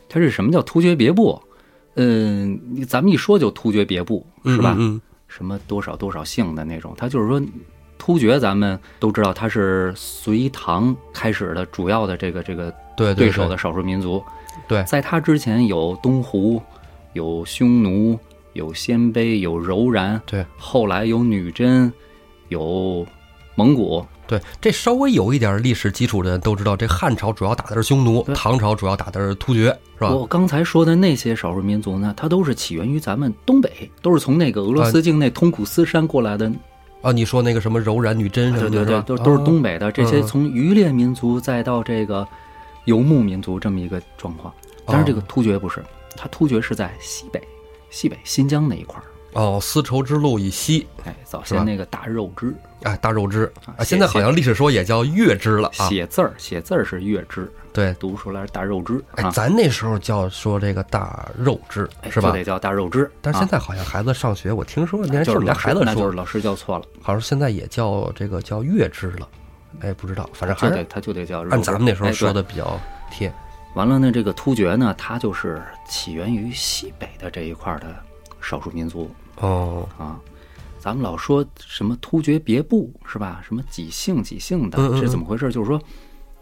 它是什么叫突厥别部？嗯，咱们一说就突厥别部是吧？嗯，嗯什么多少多少姓的那种，他就是说，突厥咱们都知道，他是隋唐开始的主要的这个这个对对对手的少数民族。对在他之前有东胡，有匈奴，有鲜卑，有柔然，对，后来有女真，有蒙古，对，这稍微有一点历史基础的人都知道，这汉朝主要打的是匈奴，唐朝主要打的是突厥，是吧？我刚才说的那些少数民族呢，它都是起源于咱们东北，都是从那个俄罗斯境内通古斯山过来的。啊，你说那个什么柔然女真什么的，对对对，都都是东啊北的。这些嗯从渔猎民族再到这个游牧民族这么一个状况。但是这个突厥不是，它突厥是在西北，西北新疆那一块儿。哦，丝绸之路以西，哎，早先那个大肉汁，哎，大肉汁啊，现在好像历史说也叫月汁了啊。写字儿写字儿是月汁，对，读出来是大肉汁哎，啊，咱那时候叫说这个大肉支哎是吧就？得叫大肉汁。但是现啊在好像孩子上学，我听说连就是老师孩子说，就是老师叫错了，好像现在也叫这个叫月汁了。哎，不知道，反正就得他就得叫肉。按咱们那时候哎说的比较贴。完了呢，这个突厥呢，它就是起源于西北的这一块儿的少数民族哦，啊。咱们老说什么突厥别部是吧？什么几姓几姓的，这是怎么回事？就是说，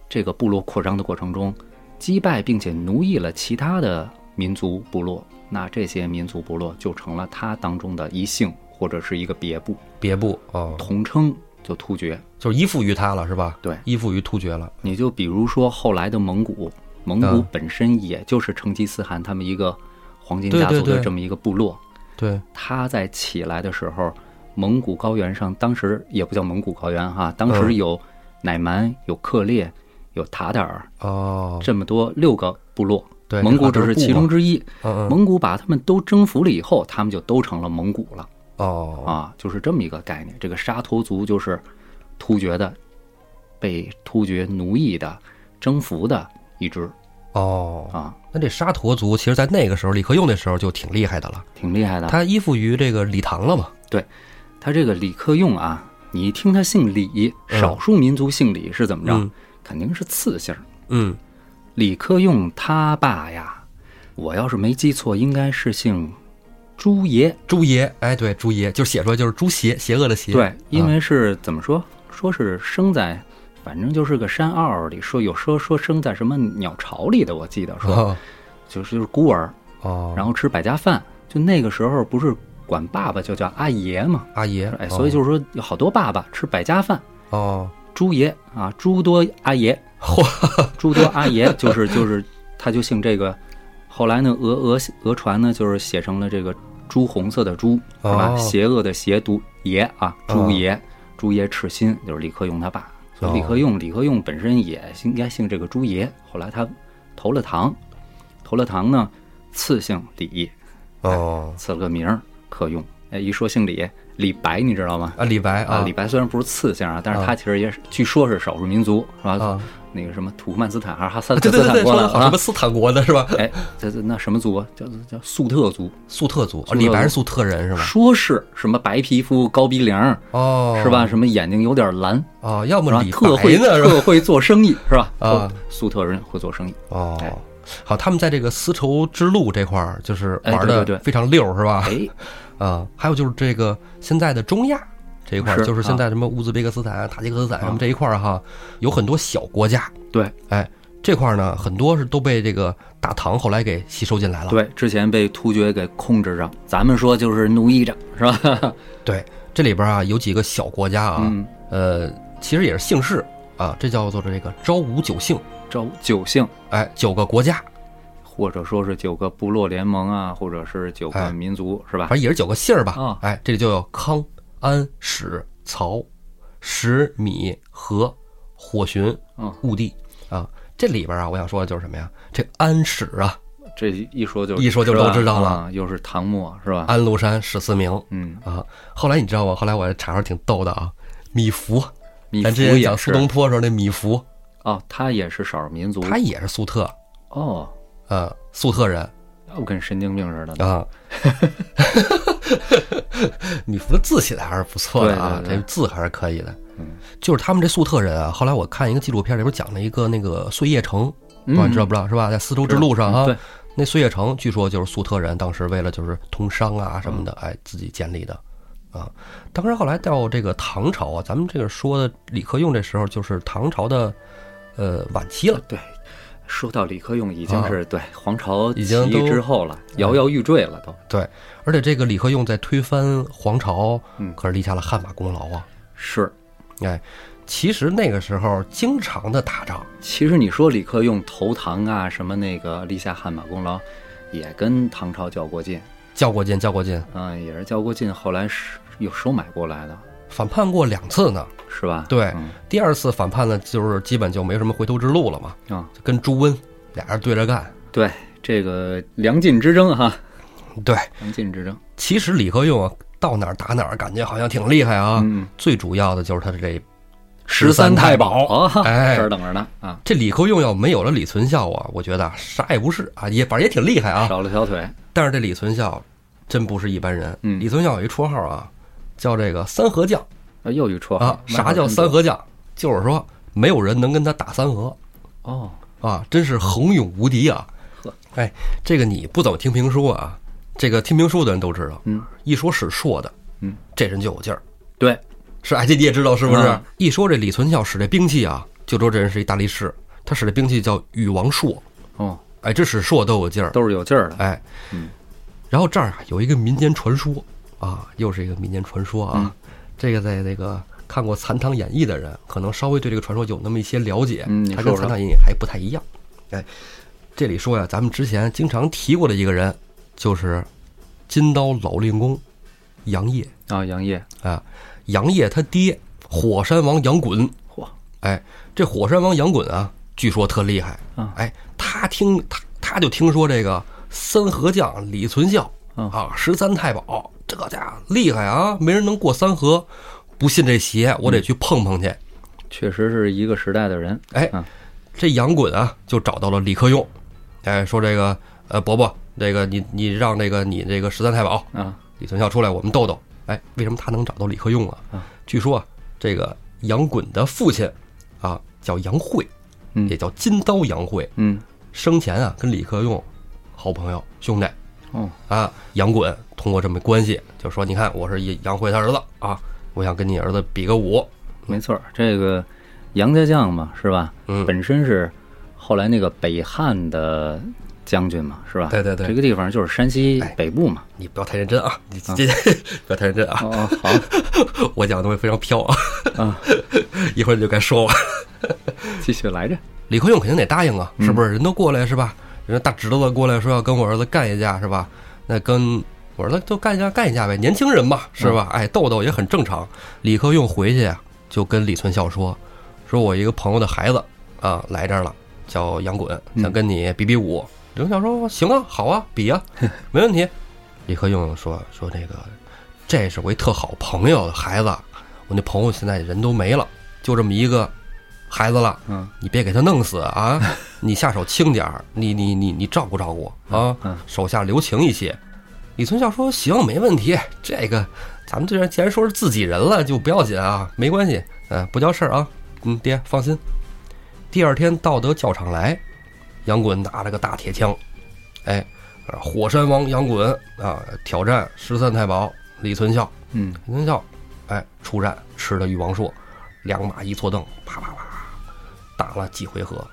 这个部落扩张的过程中，击败并且奴役了其他的民族部落，那这些民族部落就成了他当中的一姓或者是一个别部，别部哦，统称就突厥。就是依附于他了是吧？对依附于突厥了。你就比如说后来的蒙古，蒙古嗯本身也就是成吉思汗他们一个黄金家族的这么一个部落。对，他在起来的时候，蒙古高原上当时也不叫蒙古高原哈，当时嗯。有乃蛮、有克烈、有塔塔尔哦，这么多六个部落，对，蒙古只是其中之一。嗯嗯。蒙古把他们都征服了以后，他们就都成了蒙古了。哦。啊，就是这么一个概念。这个沙陀族就是突厥的，被突厥奴役的、征服的一支哦，啊，那这沙陀族其实，在那个时候，李克用那时候就挺厉害的了，挺厉害的。他依附于这个李唐了嘛。对他这个李克用啊，你一听他姓李，嗯少数民族姓李是怎么着？嗯肯定是次姓。嗯，李克用他爸呀，我要是没记错，应该是姓朱爷。朱爷，哎，对，朱爷，就写出来就是朱邪，邪恶的邪。对，因啊为是怎么说？说是生在，反正就是个山坳里，说有说说生在什么鸟巢里的，我记得说哦就是就是孤儿，哦，然后吃百家饭。就那个时候不是管爸爸就叫阿爷嘛？阿爷，哎，所以就是说有好多爸爸吃百家饭。哦，朱爷啊，诸多阿爷，嚯，诸多阿爷就是就是，他就姓这个。后来呢，俄俄俄传呢，就是写成了这个朱红色的朱，是吧？哦邪恶的邪，毒爷啊，朱爷，朱爷赤心就是李克用他爸。所以李克用，李克用本身也应该姓这个朱爷。后来他投了唐，投了唐呢，赐姓李，哦，<laughs> 赐了个名儿克用。哎，一说姓李，李白你知道吗？啊，李白啊，李白虽然不是次姓啊，但是他其实也是，据说是少数民族，是吧？啊，那个什么土库曼斯坦还是哈萨克斯坦国来啊说的什么？斯坦国的是吧？哎，这这那什么族啊？叫叫粟特族，粟特族，哦李白是粟特人是吧？说是什么白皮肤、高鼻梁，哦，是吧？？什么眼睛有点蓝，哦，要么李？特会？特会做生意，是吧？啊，粟特人会做生意。哦哎，好，他们在这个丝绸之路这块儿就是哎玩的非常溜是吧？哎，<laughs> 啊，还有就是这个现在的中亚这一块儿，就是现啊在什么乌兹别克斯坦、塔吉克斯坦什么啊这一块儿哈，有很多小国家。对哎，这块儿呢，很多是都被这个大唐后来给吸收进来了。对，之前被突厥给控制着，咱们说就是奴役着，是吧？<laughs> 对，这里边啊有几个小国家啊，嗯，呃，其实也是姓氏啊，这叫做这个昭武九姓，昭九姓。哎，九个国家，或者说是九个部落联盟啊，或者是九哎个民族，是吧反？正也是九个姓儿吧。啊哎，这里就有康、安、史、曹、石、米、和、火寻、嗯，兀帝啊。这里边啊，我想说的就是什么呀？这安史啊，这一说就一说就都知道了啊又是唐末，是吧？安禄山、史思明嗯，啊。后来你知道吗？后来我查着挺逗的啊，米芾，米咱之前讲苏东坡时候那米芾，哦，他也是少数民族他也是粟特，哦，呃，粟特人那我跟神经病似的呢。啊。米芾的字写的还是不错的啊，对对对这字还是可以的。嗯，就是他们这粟特人啊，后来我看一个纪录片里边讲了一个那个碎叶城，不知道嗯你知道不知道是吧？在丝绸之路上啊，嗯对，那碎叶城据说就是粟特人当时为了就是通商啊什么的，嗯哎，自己建立的啊。当然后来到这个唐朝啊，咱们这个说的李克用这时候就是唐朝的呃晚期了。对，说到李克用，已经是对皇朝已经起义之后了，摇摇欲坠了都。对，而且这个李克用在推翻皇朝，嗯可是立下了汗马功劳啊。是，哎，其实那个时候经常的打仗，其实你说李克用投唐啊，什么那个立下汗马功劳，也跟唐朝较过劲，较过劲，较过劲，嗯，也是较过劲，后来是又收买过来的，反叛过两次呢。是吧？对，嗯第二次反叛呢，就是基本就没什么回头之路了嘛，啊，就跟朱温俩人对着干。对，这个梁晋之争哈，对，梁晋之争，其实李克用啊，到哪儿打哪儿，感觉好像挺厉害啊。嗯，最主要的就是他的这十三太保哦，哎这儿等着呢啊，这李克用要没有了李存孝啊，我觉得啥也不是啊，也反正也挺厉害啊。少了条腿，但是这李存孝真不是一般人。嗯李存孝有一绰号啊，叫这个三合将啊，又一绰号啊。啥叫三？合将？就是说没有人能跟他打三合哦，啊，真是横勇无敌啊呵！哎，这个你不怎么听评书啊，这个听评书的人都知道，嗯，一说使硕的，嗯，这人就有劲儿。对，是，哎，这你也知道是不是？嗯一说这李存孝使这兵器啊，就说这人是一大力士。他使这兵器叫禹王槊，哦，哎，这使槊都有劲儿。都是有劲儿的，哎，嗯，然后这儿啊有一个民间传说啊，又是一个民间传说啊。嗯这个在那个看过《残唐演义》的人，可能稍微对这个传说有那么一些了解。嗯跟《残唐演义》还不太一样。哎，这里说呀，咱们之前经常提过的一个人，就是金刀老令公杨业啊，杨业，啊。杨业他爹火山王杨衮，嚯，哎，这火山王杨衮啊，据说特厉害。啊哎，他听他他就听说这个三合将李存孝嗯啊，十三太保，这家伙厉害啊，没人能过三河。不信这邪，我得去碰碰去。确实是一个时代的人，哎嗯，这杨衮啊，就找到了李克用，哎，说这个呃伯伯，这个你你让这个你这个十三太保啊，李存孝出来，我们斗斗。哎，为什么他能找到李克用啊？啊据说啊，这个杨衮的父亲啊叫杨慧，嗯也叫金刀杨慧，嗯，生前啊跟李克用好朋友兄弟哦，啊。杨衮通过这么关系，就说你看我是杨惠他儿子啊，我想跟你儿子比个武。没错，这个杨家将嘛，是吧？嗯本身是后来那个北汉的将军嘛，是吧？对对对这个地方就是山西哎北部嘛。你不要太认真啊！你这不要太认真啊！<laughs> 好我讲的东西非常飘啊，啊，<laughs> 一会儿你就该说我。继续来着。李克用肯定得答应啊，嗯是不是？人都过来是吧？人家大侄子过来说要跟我儿子干一架是吧？那跟我儿子就干一架干一架呗，年轻人嘛是吧？哎，斗斗也很正常。李克用回去啊，就跟李存孝说，说我一个朋友的孩子啊来这儿了，叫杨衮，想跟你比比武。李存孝说行啊，好啊，比啊，<laughs> 没问题。李克用说说这个，这是我一特好朋友的孩子，我那朋友现在人都没了，就这么一个孩子了。嗯你别给他弄死啊！<laughs> 你下手轻点儿，你你你你照顾照顾啊嗯，手下留情一些。李存孝说：“行，没问题。这个咱们这人既然说是自己人了，就不要紧啊，没关系，嗯、不叫事儿啊。嗯，爹放心。”第二天到得教场来，杨衮拿着个大铁枪，哎，啊火山王杨衮啊挑战十三太保李存孝。嗯李存孝，哎，出战吃了禹王槊，两马一错蹬，啪啪啪，打了几回合。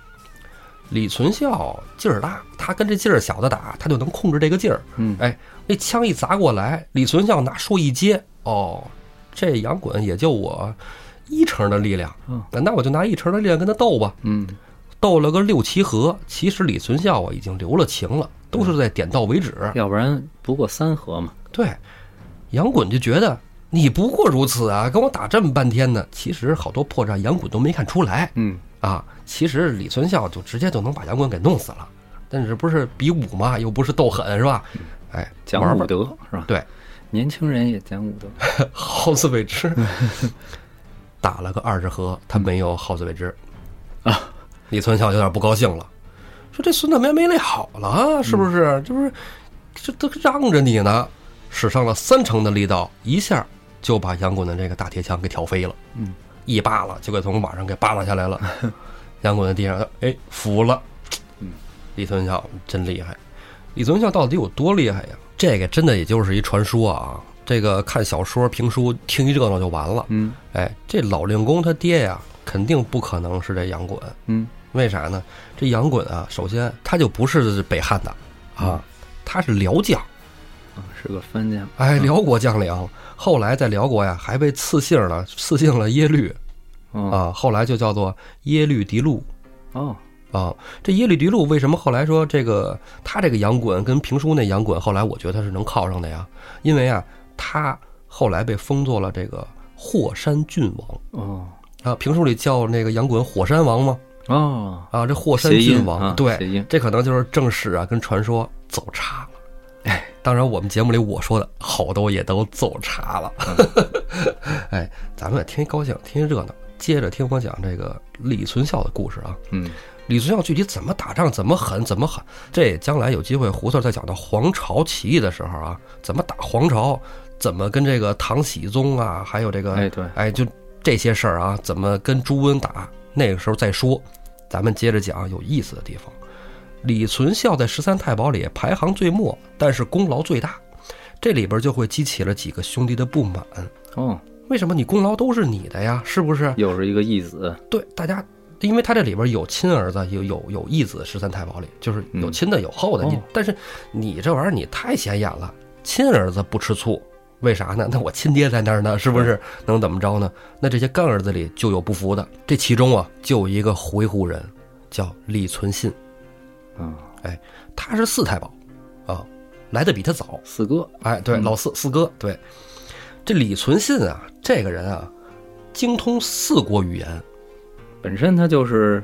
李存孝劲儿大，他跟这劲儿小的打，他就能控制这个劲儿。嗯哎，那枪一砸过来，李存孝拿树一接，哦，这杨衮也就我一成的力量，嗯那我就拿一成的力量跟他斗吧。嗯斗了个六七合，其实李存孝啊已经留了情了，都是在点到为止。要不然不过三合嘛。对，杨衮就觉得你不过如此啊，跟我打这么半天呢。其实好多破绽杨衮都没看出来嗯啊。其实李存孝就直接就能把杨衮给弄死了，但是不是比武嘛，又不是斗狠是吧？哎，讲武德是吧？对，年轻人也讲武德。<laughs> 好自为之。<laughs> 打了个二十合，他没有好自为之啊。李存孝有点不高兴了，说这孙子没练好了，是不是？这不是这都让着你呢，使上了三成的力道，一下就把杨衮的这个大铁枪给挑飞了。嗯，一扒拉就给从马上给扒拉下来了。<laughs> 杨衮在地上，哎，服了。嗯，李存孝真厉害。李存孝到底有多厉害呀？这个真的也就是一传说啊。这个看小说、评书，听一热闹就完了。嗯哎，这老令公他爹呀，肯定不可能是这杨衮。嗯为啥呢？这杨衮啊，首先他就不是北汉的啊，他是辽将，啊，是个番将。哎，辽国将领。后来在辽国呀，还被赐姓了，赐姓了耶律哦啊，后来就叫做耶律狄禄哦，啊。这耶律狄禄为什么后来说这个他这个杨衮跟评书那杨衮，后来我觉得他是能靠上的呀？因为啊，他后来被封做了这个霍山郡王哦啊。评书里叫那个杨衮火山王吗？哦，啊，这霍山郡王，啊对，这可能就是正史啊跟传说走岔了。哎，当然我们节目里我说的好多也都走岔了。<laughs> 哎，咱们听一高兴，听一热闹，接着听我讲这个李存孝的故事啊。嗯李存孝具体怎么打仗，怎么狠，怎么狠，这将来有机会胡同再讲到黄巢起义的时候啊，怎么打黄巢，怎么跟这个唐僖宗啊，还有这个哎对哎，就这些事儿啊，怎么跟朱温打，那个时候再说。咱们接着讲有意思的地方。李存孝在十三太保里排行最末，但是功劳最大，这里边就会激起了几个兄弟的不满。哦，为什么你功劳都是你的呀？是不是？又是一个义子，对，大家，因为他这里边有亲儿子，有有有义子，十三太保里就是有亲的有后的。你哦但是你这玩意儿你太显眼了，亲儿子不吃醋，为啥呢？那我亲爹在那儿呢，是不是？能怎么着呢？那这些干儿子里就有不服的，这其中啊，就有一个回鹘人，叫李存信，嗯，他是四太保，啊，来的比他早。四哥，哎，对，嗯。老四四哥，对，这李存信啊，这个人啊，精通四国语言本身他就是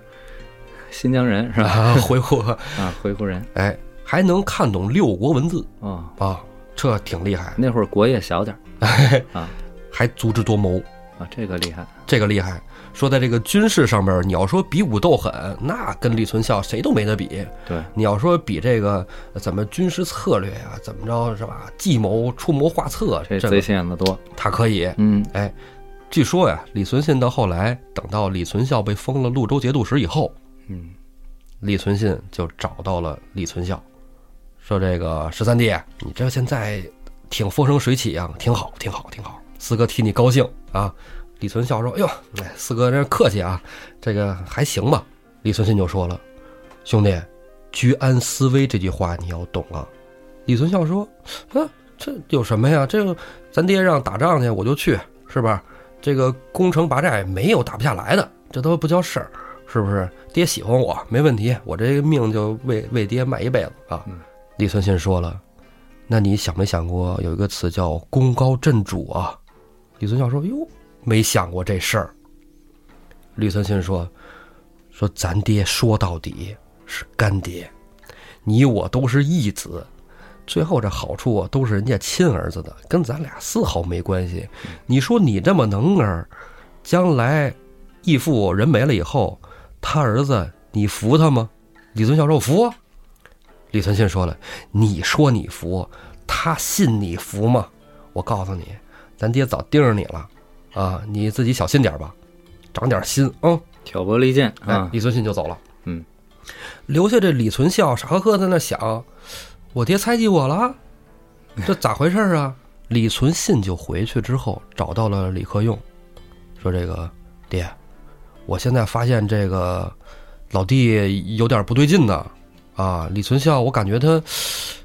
新疆人是吧？啊，回鹘，<laughs> 啊，回鹘人，哎，还能看懂六国文字哦，啊，这挺厉害，那会儿国也小点儿啊还足智多谋，啊，这个厉害，这个厉害。说在这个军事上边，你要说比武斗狠，那跟李存孝谁都没得比。对，你要说比这个呃怎么军事策略呀、怎么着是吧？计谋、出谋划策，这这贼个心眼子多，他可以。嗯哎，据说呀，李存信到后来，等到李存孝被封了潞州节度使以后，嗯，李存信就找到了李存孝，说：“这个十三弟，你这现在挺风生水起啊、挺好，挺好，挺好。四哥替你高兴啊。”李存孝说：“哎呦，哎，四哥这客气啊，这个还行吧。”李存信就说了：“兄弟，居安思危这句话你要懂啊。”李存孝说：“啊，这有什么呀？这个咱爹让打仗去，我就去，是吧？这个攻城拔寨没有打不下来的，这都不叫事儿。”是不是？爹喜欢我没问题，我这个命就为为爹卖一辈子啊！嗯李存信说了，那你想没想过有一个词叫功高震主啊？李存孝说：“哟，没想过这事儿。”李存信说：“说咱爹说到底是干爹，你我都是义子，最后这好处啊都是人家亲儿子的，跟咱俩丝毫没关系。你说你这么能儿，将来义父人没了以后，他儿子你服他吗？”李存孝说：“服。”李存信说了：“你说你服，他信你服吗？我告诉你，咱爹早盯着你了，啊，你自己小心点吧，长点心啊。嗯”挑拨离间哎啊，，李存信就走了。嗯，留下这李存孝傻呵呵在那想，我爹猜忌我了，这咋回事啊？李存信就回去之后找到了李克用，说：“这个爹，我现在发现这个老弟有点不对劲呢，啊，李存孝，我感觉他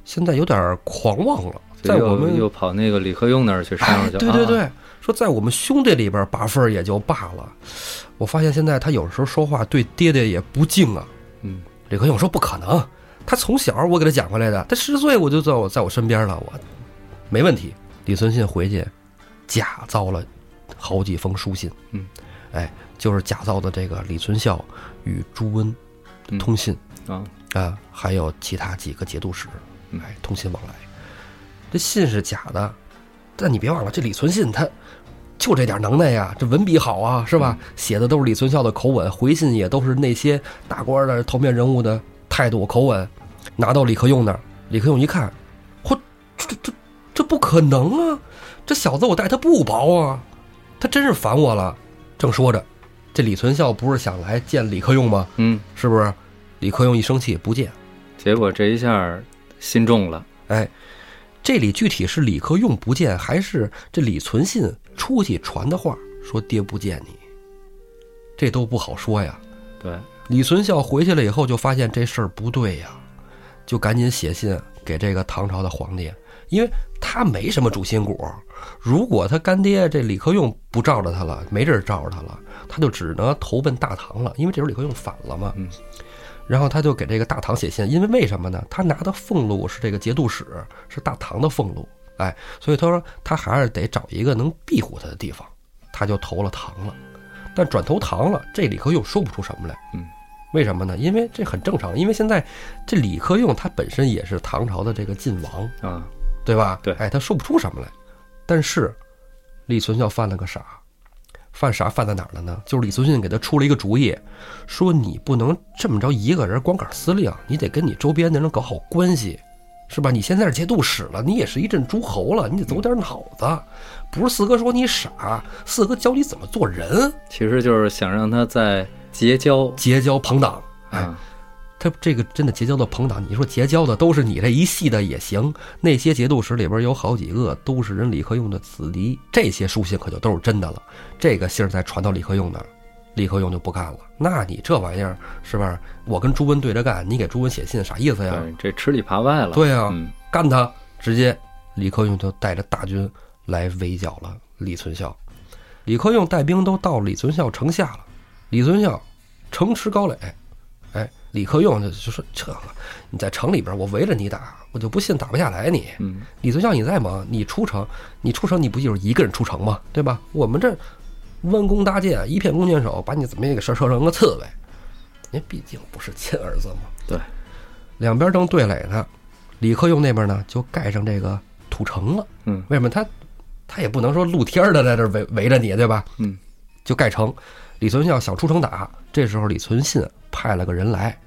现在有点狂妄了，在我们又跑那个李克用那儿去商量，去，啊，对对对，说在我们兄弟里边拔分也就罢了，我发现现在他有时候说话对爹爹也不敬啊。嗯，李克用说不可能，他从小我给他讲回来的，他十岁我就在我在我身边了，我没问题。李存信回去假造了好几封书信，嗯，哎，就是假造的这个李存孝与朱温嗯。通信。啊，啊，还有其他几个节度使，嗯。哎，通信往来。这信是假的，但你别忘了，这李存信他就这点能耐呀，这文笔好啊，是吧？写的都是李存孝的口吻，回信也都是那些大官的头面人物的态度口吻。拿到李克用那儿，李克用一看，嚯，这这这这不可能啊！这小子我待他不薄啊，他真是烦我了。正说着，这李存孝不是想来见李克用吗？嗯，是不是？李克用一生气不见。结果这一下心重了，哎，这里具体是李克用不见，还是这李存信出去传的话说爹不见你？这都不好说呀。对，李存孝回去了以后，就发现这事儿不对呀，就赶紧写信给这个唐朝的皇帝，因为他没什么主心骨。如果他干爹这李克用不罩着他了，没人罩着他了，他就只能投奔大唐了。因为这时候李克用反了嘛。嗯。然后他就给这个大唐写信，因为为什么呢？他拿的俸禄是这个节度使，是大唐的俸禄，哎，所以他说他还是得找一个能庇护他的地方，他就投了唐了。但转投唐了，这李克用说不出什么来。嗯。为什么呢？因为这很正常，因为现在这李克用他本身也是唐朝的这个晋王啊，对吧？对，哎，他说不出什么来。但是李存孝犯了个傻，犯傻犯在哪儿了呢？就是李存孝给他出了一个主意，说你不能这么着一个人光杆司令，你得跟你周边的人搞好关系，是吧？你现在是节度使了，你也是一阵诸侯了，你得走点脑子。不是四哥说你傻，四哥教你怎么做人，其实就是想让他在。结交结交朋党，哎，他这个真的结交的朋党，你说结交的都是你这一系的也行。那些节度使里边有好几个都是人李克用的子弟，这些书信可就都是真的了。这个信儿再传到李克用那儿，李克用就不干了。那你这玩意儿是不是？我跟朱温对着干，你给朱温写信啥意思呀？这吃里扒外了。对啊，干他！直接李克用就带着大军来围剿了李存孝。李克用带兵都到李存孝城下了。李存孝城池高垒，哎，李克用就就说这个你在城里边，我围着你打，我就不信打不下来你。嗯，李存孝你再忙，你出城，你出城你不就是一个人出城吗？对吧？我们这弯弓搭箭，一片弓箭手，把你怎么也给射射成个刺猬。您毕竟不是亲儿子嘛。对，两边正对垒呢，李克用那边呢就盖上这个土城了。嗯，为什么他他也不能说露天的在这围围着你，对吧？嗯，就盖城。李存孝想出城打，这时候李存信派了个人来，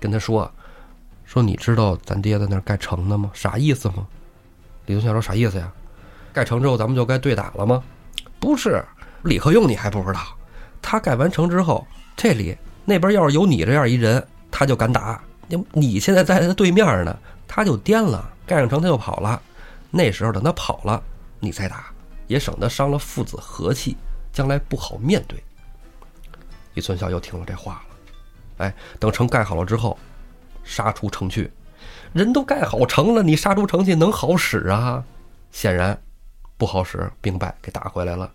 跟他说：“说你知道咱爹在那儿盖城呢吗？啥意思吗？”李存孝说：“啥意思呀？盖城之后咱们就该对打了吗？”不是，李克用你还不知道，他盖完城之后，这里那边要是有你这样一人，他就敢打。你你现在在他对面呢，他就颠了，盖上城他就跑了。那时候等他跑了，你再打，也省得伤了父子和气，将来不好面对。李存孝又听了这话了，哎，等城盖好了之后，杀出城去，人都盖好城了，你杀出城去能好使啊？显然不好使，兵败给打回来了。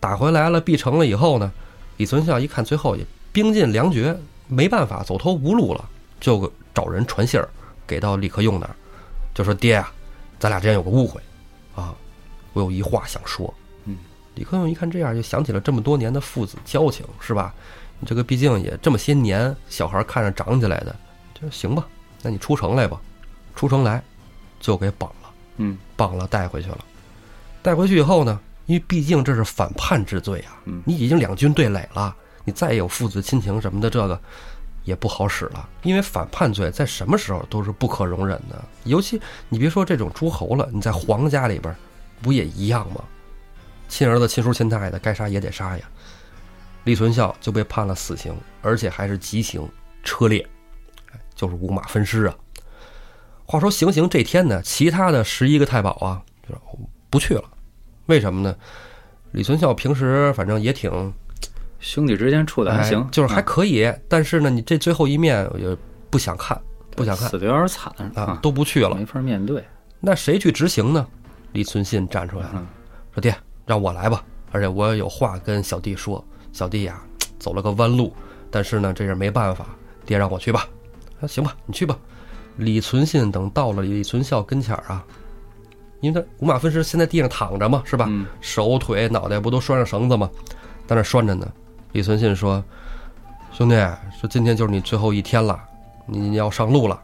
打回来了，必城了以后呢，李存孝一看最后也兵尽粮绝，没办法，走投无路了，就找人传信儿给到李克用那儿，就说：“爹啊，咱俩之间有个误会啊，我有一话想说。”李克用一看这样，就想起了这么多年的父子交情，是吧？你这个毕竟也这么些年，小孩看着长起来的，就说行吧？那你出城来吧，出城来，就给绑了，嗯，绑了带回去了。带回去以后呢，因为毕竟这是反叛之罪啊，你已经两军对垒了，你再有父子亲情什么的，这个也不好使了。因为反叛罪在什么时候都是不可容忍的，尤其你别说这种诸侯了，你在皇家里边，不也一样吗？亲儿子、亲叔、亲太太，该杀也得杀呀。李存孝就被判了死刑，而且还是极刑车裂，就是五马分尸啊。话说行刑这天呢，其他的十一个太保啊，就不去了。为什么呢？李存孝平时反正也挺兄弟之间处的还行，就是还可以。但是呢，你这最后一面我就不想看，不想看，死的有点惨啊，都不去了，没法面对。那谁去执行呢？李存信站出来了，说：“爹。”让我来吧，而且我有话跟小弟说。小弟呀，走了个弯路，但是呢，这是没办法。爹让我去吧，啊，行吧，你去吧。李存信等到了李存孝跟前儿啊，因为他五马分尸，先在地上躺着嘛，是吧？手腿脑袋不都拴上绳子吗？在那拴着呢。李存信说：“兄弟，说今天就是你最后一天了，你要上路了。”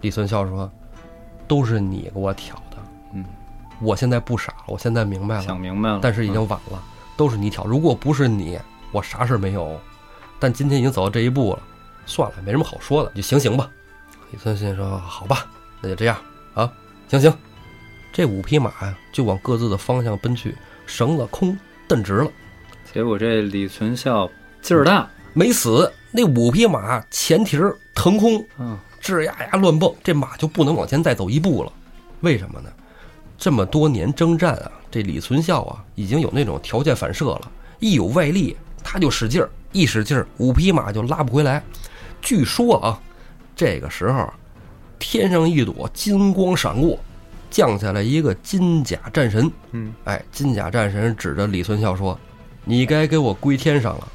李存孝说：“都是你给我挑的。”嗯。我现在不傻，我现在明白了，想明白了，但是已经晚了，都是你挑。如果不是你，我啥事没有。但今天已经走到这一步了，算了，没什么好说的，就行行吧。李存信说：“好吧，那就这样啊，行行。”这五匹马呀，就往各自的方向奔去，绳子空蹬直了。结果这李存孝劲儿大，没死。那五匹马前蹄儿腾空，嗯，吱呀呀乱蹦，这马就不能往前再走一步了。为什么呢？这么多年征战啊，这李存孝啊，已经有那种条件反射了。一有外力，他就使劲儿，一使劲儿，五匹马就拉不回来。据说啊，这个时候，天上一朵金光闪过，降下来一个金甲战神。嗯，哎，金甲战神指着李存孝说：“你该给我归天上了，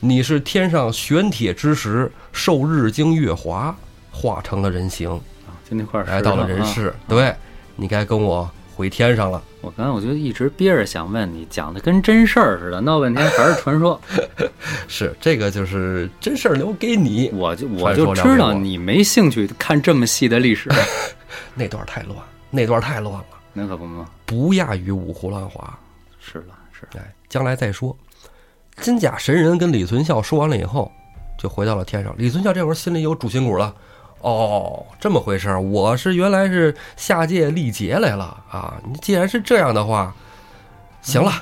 你是天上玄铁之石，受日精月华，化成了人形，啊，就那块儿来到了人啊世。对，你该跟我回天上了。我刚才我就一直憋着想问你，讲的跟真事儿似的，闹半天还是传说。<laughs> 是这个，就是真事儿留给你。我就我就知道你没兴趣看这么细的历史，<laughs> 那段太乱，那段太乱了，那可不嘛。不亚于五胡乱华。是了，是哎，将来再说。金甲神人跟李存孝说完了以后，就回到了天上。李存孝这会儿心里有主心骨了。哦，这么回事儿，我是原来是下界历劫来了啊！你既然是这样的话，行了，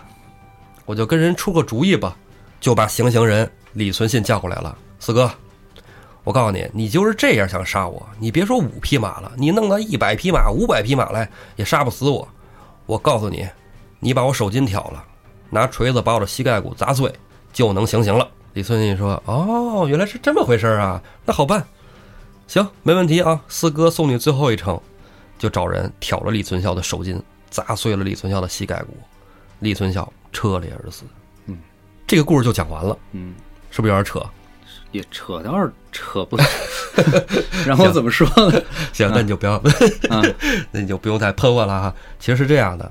我就跟人出个主意吧，就把行刑人李存信叫过来了。四哥，我告诉你，你就是这样想杀我，你别说五匹马了，你弄到一百匹马、五百匹马来也杀不死我。我告诉你，你把我手筋挑了，拿锤子把我的膝盖骨砸碎，就能行刑了。李存信说：“哦，原来是这么回事啊，那好办，行，没问题啊。四哥送你最后一程，就找人挑了李存孝的手筋，砸碎了李存孝的膝盖骨，李存孝车裂而死。嗯，这个故事就讲完了，嗯，是不是有点扯？也扯倒是扯不，<laughs> <laughs> 然后怎么说呢？<laughs> 行，那你就不要，啊，那你就不用再喷我了哈。其实是这样的，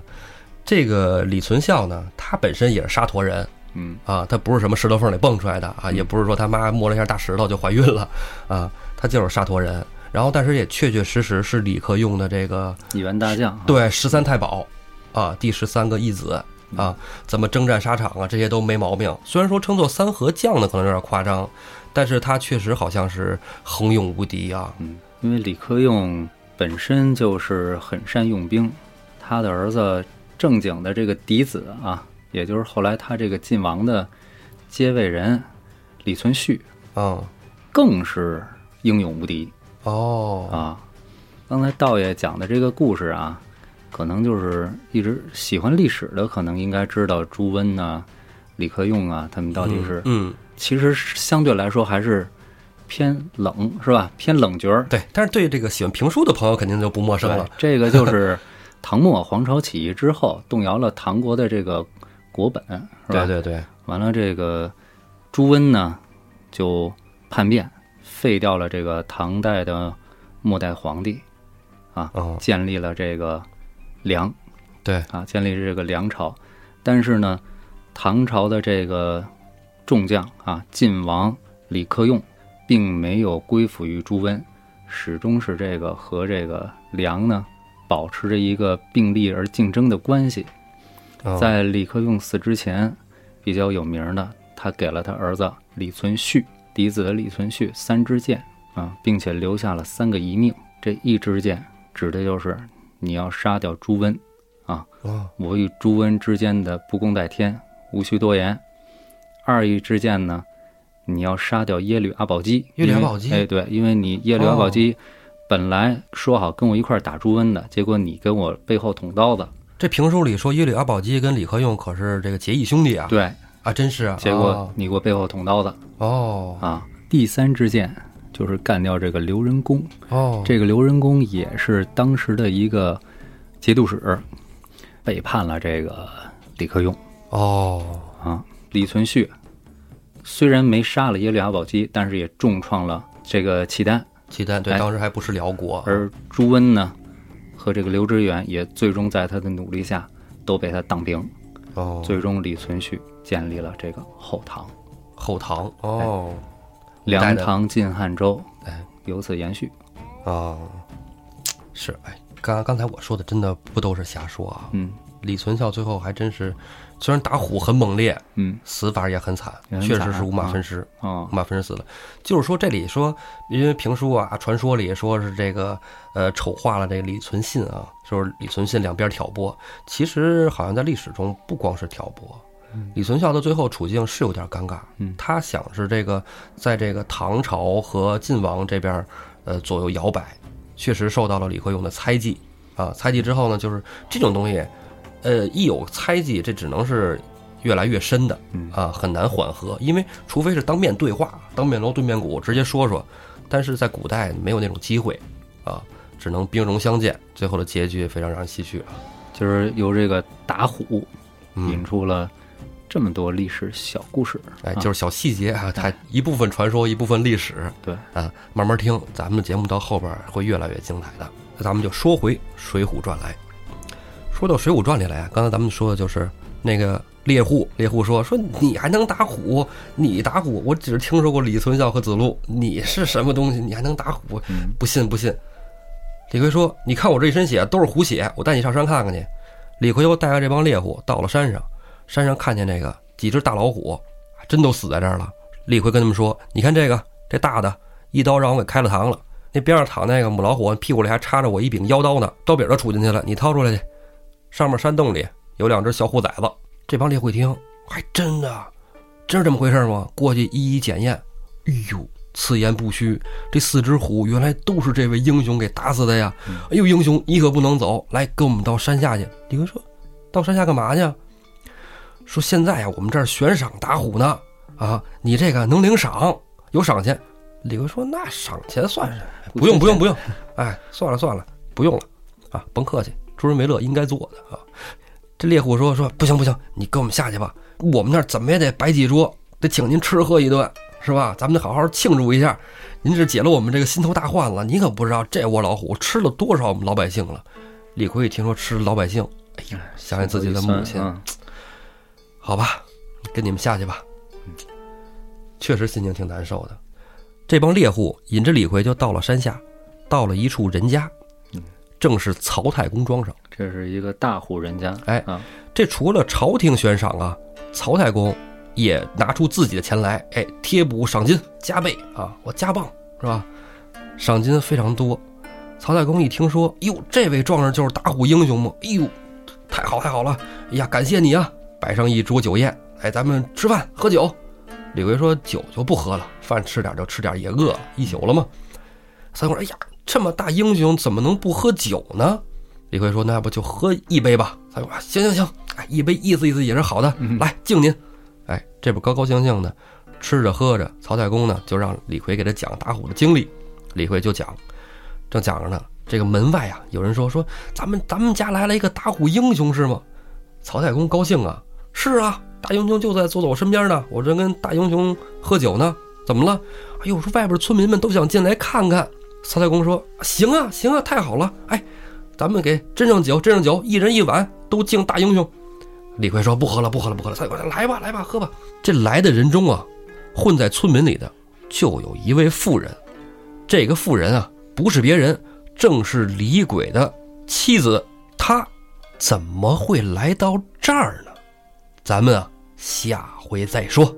这个李存孝呢，他本身也是沙陀人，嗯啊，他不是什么石头缝里蹦出来的啊，也不是说他妈摸了一下大石头就怀孕了啊，他就是沙陀人。然后，但是也确确实实是李克用的这个一员大将啊，对十三太保啊，第十三个义子啊，怎么征战沙场啊，这些都没毛病。虽然说称作三合将呢，可能有点夸张，但是他确实好像是横勇无敌啊。嗯，因为李克用本身就是很善用兵，他的儿子正经的这个嫡子啊，也就是后来他这个晋王的接位人李存勖，啊，更是英勇无敌哦，啊。刚才道爷讲的这个故事啊，可能就是一直喜欢历史的，可能应该知道朱温呐、李克用啊，他们到底是，嗯，其实相对来说还是偏冷，是吧？偏冷角儿。对。但是对这个喜欢评书的朋友肯定就不陌生了，这个就是唐末黄巢起义之后动摇了唐国的这个国本，是吧？对对对，完了，这个朱温呢就叛变，废掉了这个唐代的末代皇帝，啊，哦，建立了这个梁对，啊，建立这个梁朝。但是呢，唐朝的这个众将啊，晋王李克用，并没有归附于朱温，始终是这个和这个梁呢保持着一个并立而竞争的关系。嗯在李克用死之前，比较有名的，他给了他儿子李存勖，嫡子的李存勖三支箭啊，并且留下了三个遗命。这一支箭指的就是你要杀掉朱温，啊，我与朱温之间的不共戴天，无需多言。二一支箭呢，你要杀掉耶律阿保机。耶律阿保机？哎，对，因为你耶律阿保机本来说好跟我一块儿打朱温的，结果你跟我背后捅刀子，这评书里说耶律阿保机跟李克用可是这个结义兄弟啊，对，啊，真是啊，结果你给我背后捅刀子。哦。啊。第三支箭就是干掉这个刘仁恭，哦，这个刘仁恭也是当时的一个节度使，背叛了这个李克用。哦，啊，李存勖虽然没杀了耶律阿保机，但是也重创了这个契丹。契丹对，哎当时还不是辽国，而朱温呢，和这个刘知远也最终在他的努力下都被他当兵。哦，最终，李存勖建立了这个后唐，后唐哦，梁唐晋汉周，哎，由此延续。哦，是哎，刚刚才我说的真的不都是瞎说啊？嗯李存孝最后还真是，虽然打虎很猛烈，嗯死法也很惨，很惨确实是五马啊分尸，啊五马分尸死了。就是说这里说，因为评书啊、传说里说是这个呃丑化了这个李存信啊，说是李存信两边挑拨。其实好像在历史中不光是挑拨，李存孝的最后处境是有点尴尬。嗯他想是这个在这个唐朝和晋王这边呃左右摇摆，确实受到了李克用的猜忌啊。猜忌之后呢，就是这种东西，呃，一有猜忌，这只能是越来越深的嗯啊，很难缓和，因为除非是当面对话，当面锣对面鼓直接说说，但是在古代没有那种机会啊，只能兵戎相见。最后的结局非常让人唏嘘啊。就是由这个打虎引嗯，出了这么多历史小故事。哎，啊就是小细节啊，它一部分传说，一部分历史。对啊，慢慢听，咱们的节目到后边会越来越精彩的。那咱们就说回《水浒传》来。说到《水浒传》里来啊，刚才咱们说的就是那个猎户，猎户说说你还能打虎？你打虎？我只听说过李存孝和子路，你是什么东西？你还能打虎？嗯，不信不信。李逵说：“你看我这一身血都是虎血，我带你上山看看去。”李逵又带着这帮猎户到了山上，山上看见这个几只大老虎，真都死在这儿了。李逵跟他们说：“你看这个，这大的一刀让我给开了膛了。那边上躺那个母老虎，屁股里还插着我一柄腰刀呢，刀柄都杵进去了，你掏出来去。上面山洞里有两只小虎崽子。”这帮猎户一听，还真的，真是这么回事吗？过去一一检验，哎呦，此言不虚，这四只虎原来都是这位英雄给打死的呀！哎呦，英雄你可不能走，来跟我们到山下去。李逵说：“到山下干嘛去？”说现在呀，我们这儿悬赏打虎呢，啊，你这个能领赏，有赏钱。李逵说：“那赏钱算是不用不用不用，哎，算了算了，不用了，啊，甭客气，助人为乐应该做的啊。”这猎户说：“说不行不行，你跟我们下去吧，我们那儿怎么也得摆几桌，得请您吃喝一顿，是吧？咱们得好好庆祝一下。您这解了我们这个心头大患了，你可不知道这窝老虎吃了多少我们老百姓了。”李逵一听说吃老百姓，哎呀，想起自己的母亲，嗯好吧，跟你们下去吧。确实心情挺难受的。这帮猎户引着李逵就到了山下，到了一处人家，正是曹太公庄上。这是一个大户人家。哎啊，这除了朝廷悬赏啊，曹太公也拿出自己的钱来，哎，贴补赏金加倍啊，我加棒是吧？赏金非常多。曹太公一听说，哟，这位壮士就是打虎英雄嘛？哎呦，太好太好了！哎呀，感谢你啊！摆上一桌酒宴，哎，咱们吃饭喝酒。李逵说：“酒就不喝了，饭吃点就吃点，也饿了一宿了嘛。”曹太公说：“哎呀，这么大英雄怎么能不喝酒呢？”李逵说：“那要不就喝一杯吧？”曹太公说：“行行行，哎，一杯意思意思也是好的，来敬您。”哎，这不高高兴兴的吃着喝着，曹太公呢就让李逵给他讲打虎的经历。李逵就讲，正讲着呢，这个门外啊有人说说咱们咱们家来了一个打虎英雄是吗？曹太公高兴啊，是啊，大英雄就在坐在我身边呢，我正跟大英雄喝酒呢，怎么了？哎呦，说外边村民们都想进来看看。曹太公说：“行啊，行啊，太好了！哎，咱们给斟上酒，斟上酒，一人一碗，都敬大英雄。”李逵说：“不喝了，不喝了，不喝了。”曹太公说：“来吧，来吧，喝吧。”这来的人中啊，混在村民里的就有一位妇人，这个妇人啊，不是别人，正是李鬼的妻子。她怎么会来到这儿呢？咱们啊，下回再说。